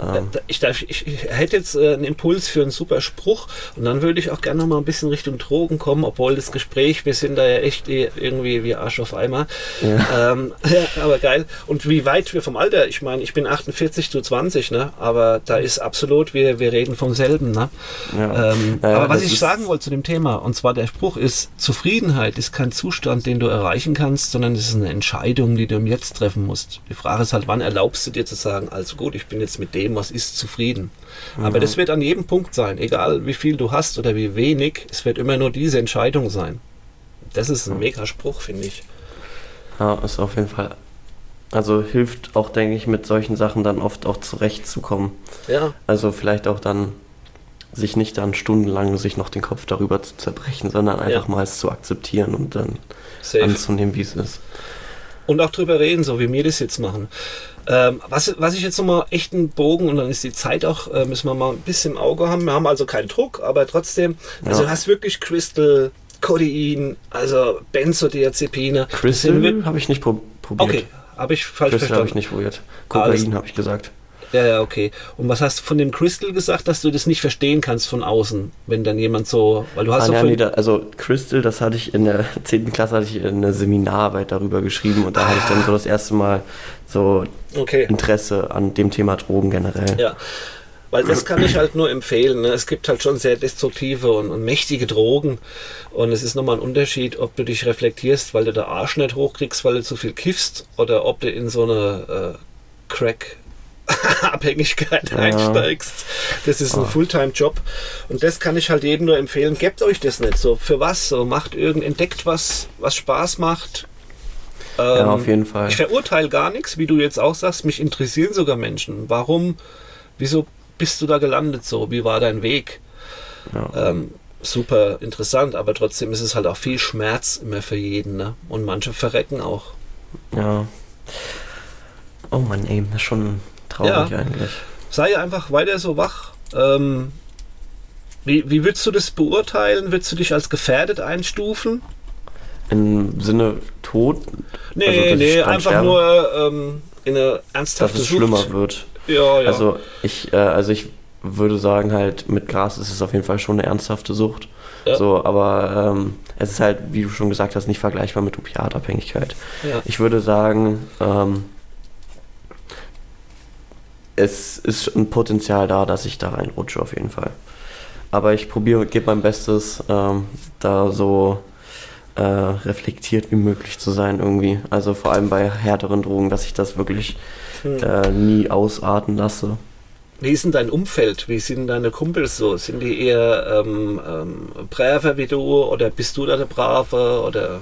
A: Ähm. Ich, ich, ich, hätte jetzt äh, einen Impuls für einen super Spruch und dann würde ich auch gerne noch mal ein bisschen Richtung Drogen kommen, obwohl das Gespräch, wir sind da ja echt eh irgendwie wie Arsch auf Eimer. Ja. Ähm, ja, aber geil. Und wie weit wir vom Alter, ich meine, ich bin 48 zu 20, ne? aber da ist absolut, wir, wir reden vom selben. Ne? Ja. Ähm, aber was ich sagen wollte zu dem Thema, und zwar der Spruch ist, Zufriedenheit ist kein Zustand, den du erreichen kannst, sondern es ist eine Entscheidung, die du im Jetzt treffen musst. Die Frage ist halt, wann erlaubst du dir zu sagen, also gut, ich bin jetzt jetzt mit dem, was ist, zufrieden. Mhm. Aber das wird an jedem Punkt sein, egal wie viel du hast oder wie wenig, es wird immer nur diese Entscheidung sein. Das ist ein mega Spruch, finde ich.
B: Ja, ist auf jeden Fall. Also hilft auch, denke ich, mit solchen Sachen dann oft auch zurechtzukommen.
A: Ja.
B: Also vielleicht auch dann sich nicht dann stundenlang sich noch den Kopf darüber zu zerbrechen, sondern einfach ja. mal es zu akzeptieren und dann Safe. anzunehmen, wie es ist.
A: Und auch drüber reden, so wie wir das jetzt machen. Ähm, was, was ich jetzt nochmal echt einen Bogen und dann ist die Zeit auch, äh, müssen wir mal ein bisschen im Auge haben. Wir haben also keinen Druck, aber trotzdem, also ja. du hast wirklich Crystal, Codein, also Benzodiazepine.
B: Crystal habe ich nicht probiert.
A: Okay, habe ich falsch
B: Crystal habe ich nicht probiert. Kokain habe ich gesagt.
A: Ja, ja, okay. Und was hast du von dem Crystal gesagt, dass du das nicht verstehen kannst von außen, wenn dann jemand so, weil du hast ah, so
B: ja, nee, da, also Crystal, das hatte ich in der 10. Klasse hatte ich eine Seminararbeit darüber geschrieben und da ah. hatte ich dann so das erste Mal so okay. Interesse an dem Thema Drogen generell.
A: Ja. Weil das kann ich halt nur empfehlen. Ne? Es gibt halt schon sehr destruktive und, und, mächtige Drogen. Und es ist nochmal ein Unterschied, ob du dich reflektierst, weil du der Arsch nicht hochkriegst, weil du zu viel kiffst, oder ob du in so eine äh, Crack Abhängigkeit ja. einsteigst. Das ist ein oh. Fulltime-Job. Und das kann ich halt jedem nur empfehlen. Gebt euch das nicht so. Für was? So macht irgend, entdeckt was, was Spaß macht.
B: Ähm, ja, auf jeden Fall.
A: Ich verurteile gar nichts, wie du jetzt auch sagst. Mich interessieren sogar Menschen. Warum, wieso bist du da gelandet so? Wie war dein Weg? Ja. Ähm, super interessant, aber trotzdem ist es halt auch viel Schmerz immer für jeden. Ne? Und manche verrecken auch.
B: Ja. Oh Mann, ey, das ist schon Traurig ja. eigentlich.
A: Sei einfach weiter so wach. Ähm, wie, wie würdest du das beurteilen? Würdest du dich als gefährdet einstufen?
B: Im Sinne tot?
A: Nee, also, nee, einfach sterbe? nur ähm, in eine ernsthafte
B: Dass es Sucht. schlimmer wird.
A: Ja, ja.
B: Also ich, äh, also ich würde sagen halt, mit Gras ist es auf jeden Fall schon eine ernsthafte Sucht. Ja. So, aber ähm, es ist halt, wie du schon gesagt hast, nicht vergleichbar mit Opiatabhängigkeit. Ja. Ich würde sagen, ähm, es ist ein Potenzial da, dass ich da reinrutsche auf jeden Fall. Aber ich probiere, gebe mein Bestes, ähm, da so äh, reflektiert wie möglich zu sein irgendwie. Also vor allem bei härteren Drogen, dass ich das wirklich hm. äh, nie ausarten lasse.
A: Wie ist denn dein Umfeld? Wie sind deine Kumpels so? Sind die eher ähm, ähm, braver wie du oder bist du da der Brave oder?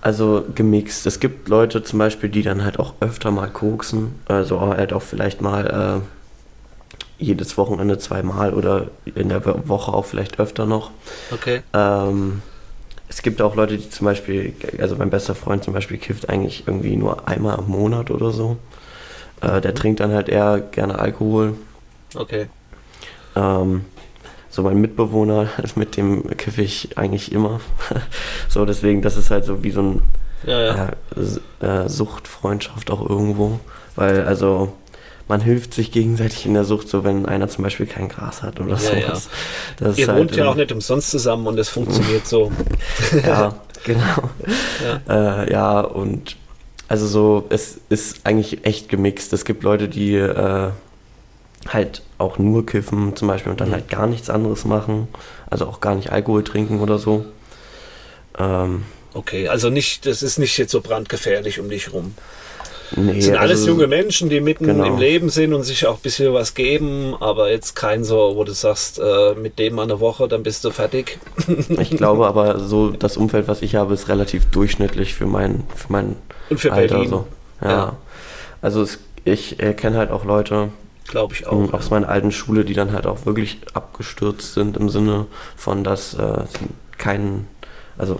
B: Also gemixt. Es gibt Leute zum Beispiel, die dann halt auch öfter mal koksen. Also halt auch vielleicht mal äh, jedes Wochenende zweimal oder in der Woche auch vielleicht öfter noch.
A: Okay.
B: Ähm, es gibt auch Leute, die zum Beispiel, also mein bester Freund zum Beispiel kifft eigentlich irgendwie nur einmal im Monat oder so. Äh, der mhm. trinkt dann halt eher gerne Alkohol.
A: Okay.
B: Ähm, so mein Mitbewohner, mit dem kiffe ich eigentlich immer. so, deswegen, das ist halt so wie so ein
A: ja, ja.
B: Äh, Suchtfreundschaft auch irgendwo. Weil, also, man hilft sich gegenseitig in der Sucht, so wenn einer zum Beispiel kein Gras hat oder ja, sowas.
A: Ja. Ihr halt, wohnt ja auch nicht umsonst zusammen und es funktioniert so.
B: ja, genau. Ja. Äh, ja, und also so, es ist eigentlich echt gemixt. Es gibt Leute, die äh, halt auch nur kiffen zum Beispiel und dann mhm. halt gar nichts anderes machen, also auch gar nicht Alkohol trinken oder so.
A: Ähm, okay, also nicht, das ist nicht jetzt so brandgefährlich um dich rum. Nee, das sind alles also, junge Menschen, die mitten genau. im Leben sind und sich auch ein bisschen was geben, aber jetzt kein so, wo du sagst, äh, mit dem eine Woche, dann bist du fertig.
B: ich glaube aber, so das Umfeld, was ich habe, ist relativ durchschnittlich für mein, für mein
A: und für Alter. Berlin.
B: So. Ja. ja. Also es, ich äh, kenne halt auch Leute,
A: Glaube ich auch.
B: Aus ja. meiner alten Schule, die dann halt auch wirklich abgestürzt sind im Sinne von, dass äh, sie keinen, also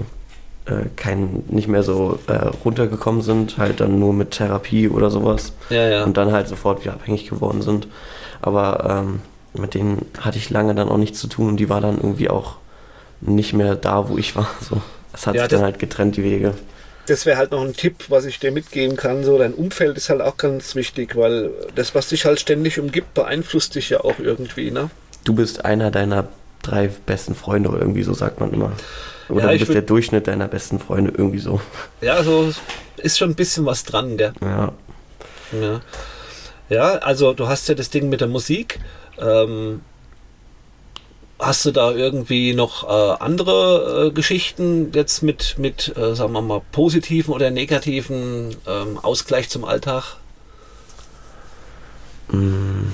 B: äh, kein, nicht mehr so äh, runtergekommen sind, halt dann nur mit Therapie oder sowas.
A: Ja, ja.
B: Und dann halt sofort wieder abhängig geworden sind. Aber ähm, mit denen hatte ich lange dann auch nichts zu tun und die war dann irgendwie auch nicht mehr da, wo ich war. So. Es hat ja, sich dann halt getrennt, die Wege
A: das wäre halt noch ein Tipp, was ich dir mitgeben kann. So, dein Umfeld ist halt auch ganz wichtig, weil das, was dich halt ständig umgibt, beeinflusst dich ja auch irgendwie, ne?
B: Du bist einer deiner drei besten Freunde, irgendwie so sagt man immer. Oder ja, du bist der Durchschnitt deiner besten Freunde, irgendwie so.
A: Ja, also ist schon ein bisschen was dran, gell?
B: Ja.
A: Ja, ja also du hast ja das Ding mit der Musik. Ähm, Hast du da irgendwie noch äh, andere äh, Geschichten jetzt mit, mit äh, sagen wir mal, positiven oder negativen ähm, Ausgleich zum Alltag?
B: Mm.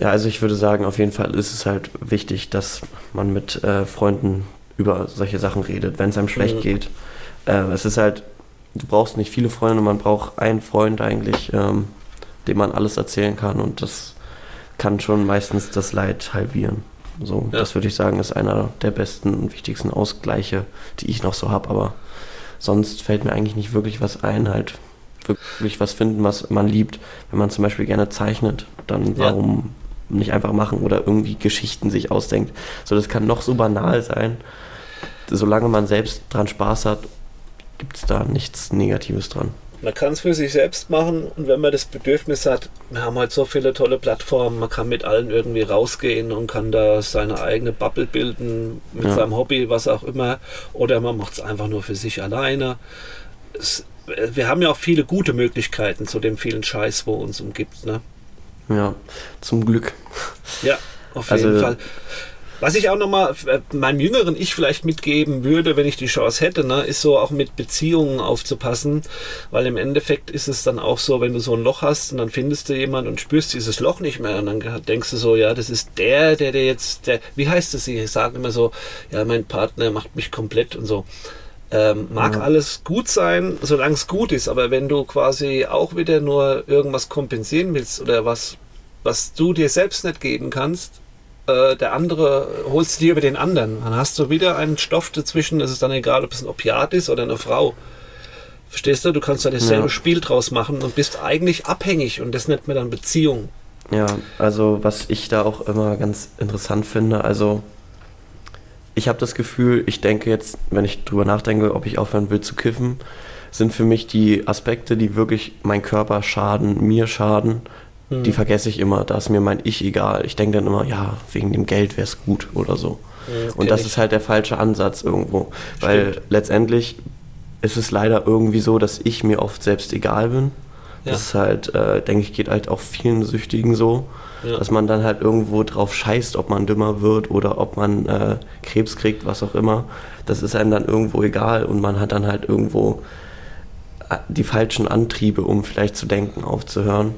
B: Ja, also ich würde sagen, auf jeden Fall ist es halt wichtig, dass man mit äh, Freunden über solche Sachen redet, wenn es einem schlecht mhm. geht. Äh, es ist halt, du brauchst nicht viele Freunde, man braucht einen Freund eigentlich, ähm, dem man alles erzählen kann und das kann schon meistens das Leid halbieren. So, ja. das würde ich sagen, ist einer der besten und wichtigsten Ausgleiche, die ich noch so habe. Aber sonst fällt mir eigentlich nicht wirklich was ein, halt wirklich was finden, was man liebt. Wenn man zum Beispiel gerne zeichnet, dann warum ja. nicht einfach machen oder irgendwie Geschichten sich ausdenkt. So, das kann noch so banal sein. Solange man selbst dran Spaß hat, gibt es da nichts Negatives dran.
A: Man kann es für sich selbst machen und wenn man das Bedürfnis hat, wir haben halt so viele tolle Plattformen, man kann mit allen irgendwie rausgehen und kann da seine eigene Bubble bilden mit ja. seinem Hobby, was auch immer, oder man macht es einfach nur für sich alleine. Es, wir haben ja auch viele gute Möglichkeiten zu dem vielen Scheiß, wo uns umgibt. Ne?
B: Ja, zum Glück.
A: Ja, auf jeden also, Fall. Was ich auch nochmal äh, meinem jüngeren Ich vielleicht mitgeben würde, wenn ich die Chance hätte, ne, ist so auch mit Beziehungen aufzupassen, weil im Endeffekt ist es dann auch so, wenn du so ein Loch hast und dann findest du jemanden und spürst dieses Loch nicht mehr und dann denkst du so, ja, das ist der, der der jetzt, der, wie heißt es, ich sage immer so, ja, mein Partner macht mich komplett und so. Ähm, mag ja. alles gut sein, solange es gut ist, aber wenn du quasi auch wieder nur irgendwas kompensieren willst oder was, was du dir selbst nicht geben kannst, äh, der andere holst du dir über den anderen. Dann hast du wieder einen Stoff dazwischen, es ist dann egal, ob es ein Opiat ist oder eine Frau. Verstehst du? Du kannst da dasselbe ja. Spiel draus machen und bist eigentlich abhängig und das nennt man dann Beziehung.
B: Ja, also was ich da auch immer ganz interessant finde, also ich habe das Gefühl, ich denke jetzt, wenn ich drüber nachdenke, ob ich aufhören will zu kiffen, sind für mich die Aspekte, die wirklich mein Körper schaden, mir schaden, die mhm. vergesse ich immer. Da ist mir mein Ich egal. Ich denke dann immer, ja, wegen dem Geld wäre es gut oder so. Mhm, und das ich. ist halt der falsche Ansatz irgendwo. Stimmt. Weil letztendlich ist es leider irgendwie so, dass ich mir oft selbst egal bin. Ja. Das ist halt, äh, denke ich, geht halt auch vielen Süchtigen so, ja. dass man dann halt irgendwo drauf scheißt, ob man dümmer wird oder ob man äh, Krebs kriegt, was auch immer. Das ist einem dann irgendwo egal und man hat dann halt irgendwo äh, die falschen Antriebe, um vielleicht zu denken, aufzuhören.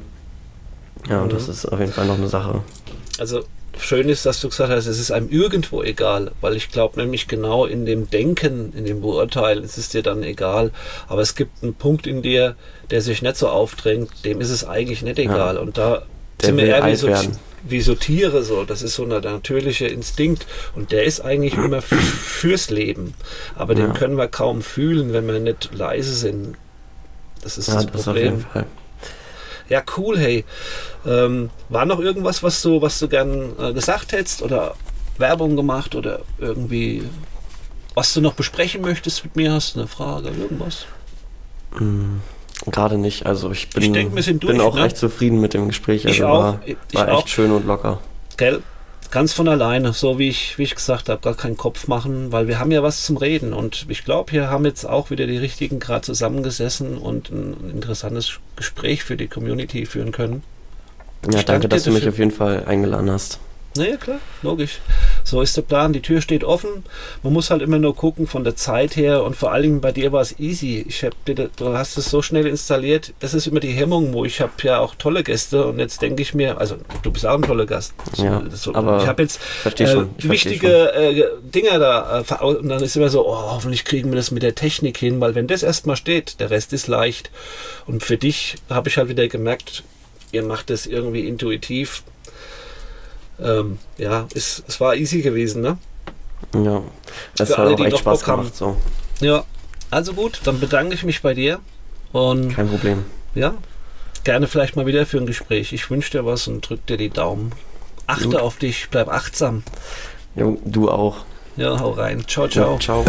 B: Ja, und mhm. das ist auf jeden Fall noch eine Sache.
A: Also schön ist, dass du gesagt hast, es ist einem irgendwo egal, weil ich glaube nämlich genau in dem Denken, in dem Beurteilen, es ist dir dann egal, aber es gibt einen Punkt in dir, der sich nicht so aufdrängt, dem ist es eigentlich nicht egal ja. und da der sind wir eher wie so, wie so, Tiere so, das ist so ein natürlicher Instinkt und der ist eigentlich immer fürs Leben, aber ja. den können wir kaum fühlen, wenn wir nicht leise sind. Das ist ja, das, das Problem. Auf jeden Fall. Ja, cool, hey. Ähm, war noch irgendwas, was du, was du gern äh, gesagt hättest oder Werbung gemacht oder irgendwie, was du noch besprechen möchtest mit mir? Hast du eine Frage, irgendwas?
B: Mm, Gerade nicht. Also ich bin,
A: ich denk, durch,
B: bin auch ne? recht zufrieden mit dem Gespräch. Also
A: ich auch. War,
B: ich war echt auch. schön und locker.
A: Gell? Ganz von alleine, so wie ich, wie ich gesagt habe, gar keinen Kopf machen, weil wir haben ja was zum Reden und ich glaube, hier haben jetzt auch wieder die richtigen gerade zusammengesessen und ein interessantes Gespräch für die Community führen können.
B: Ja, danke, dass du mich auf jeden Fall eingeladen hast.
A: Naja, klar, logisch. So ist der Plan. Die Tür steht offen. Man muss halt immer nur gucken von der Zeit her und vor allen Dingen bei dir war es easy. Ich hab du hast es so schnell installiert. Das ist immer die Hemmung, wo ich habe ja auch tolle Gäste und jetzt denke ich mir, also du bist auch ein toller Gast.
B: Ja,
A: so,
B: aber
A: ich habe jetzt äh, wichtige äh, Dinge da äh, und dann ist immer so, oh, hoffentlich kriegen wir das mit der Technik hin, weil wenn das erstmal steht, der Rest ist leicht. Und für dich habe ich halt wieder gemerkt, ihr macht das irgendwie intuitiv ähm, ja, es, es war easy gewesen, ne?
B: Ja, es hat alle, auch echt Spaß gemacht. So.
A: Ja, also gut, dann bedanke ich mich bei dir. Und
B: Kein Problem.
A: Ja, gerne vielleicht mal wieder für ein Gespräch. Ich wünsche dir was und drück dir die Daumen. Achte gut. auf dich, bleib achtsam.
B: Jo, du auch.
A: Ja, hau rein. Ciao, ciao.
B: Ja, ciao.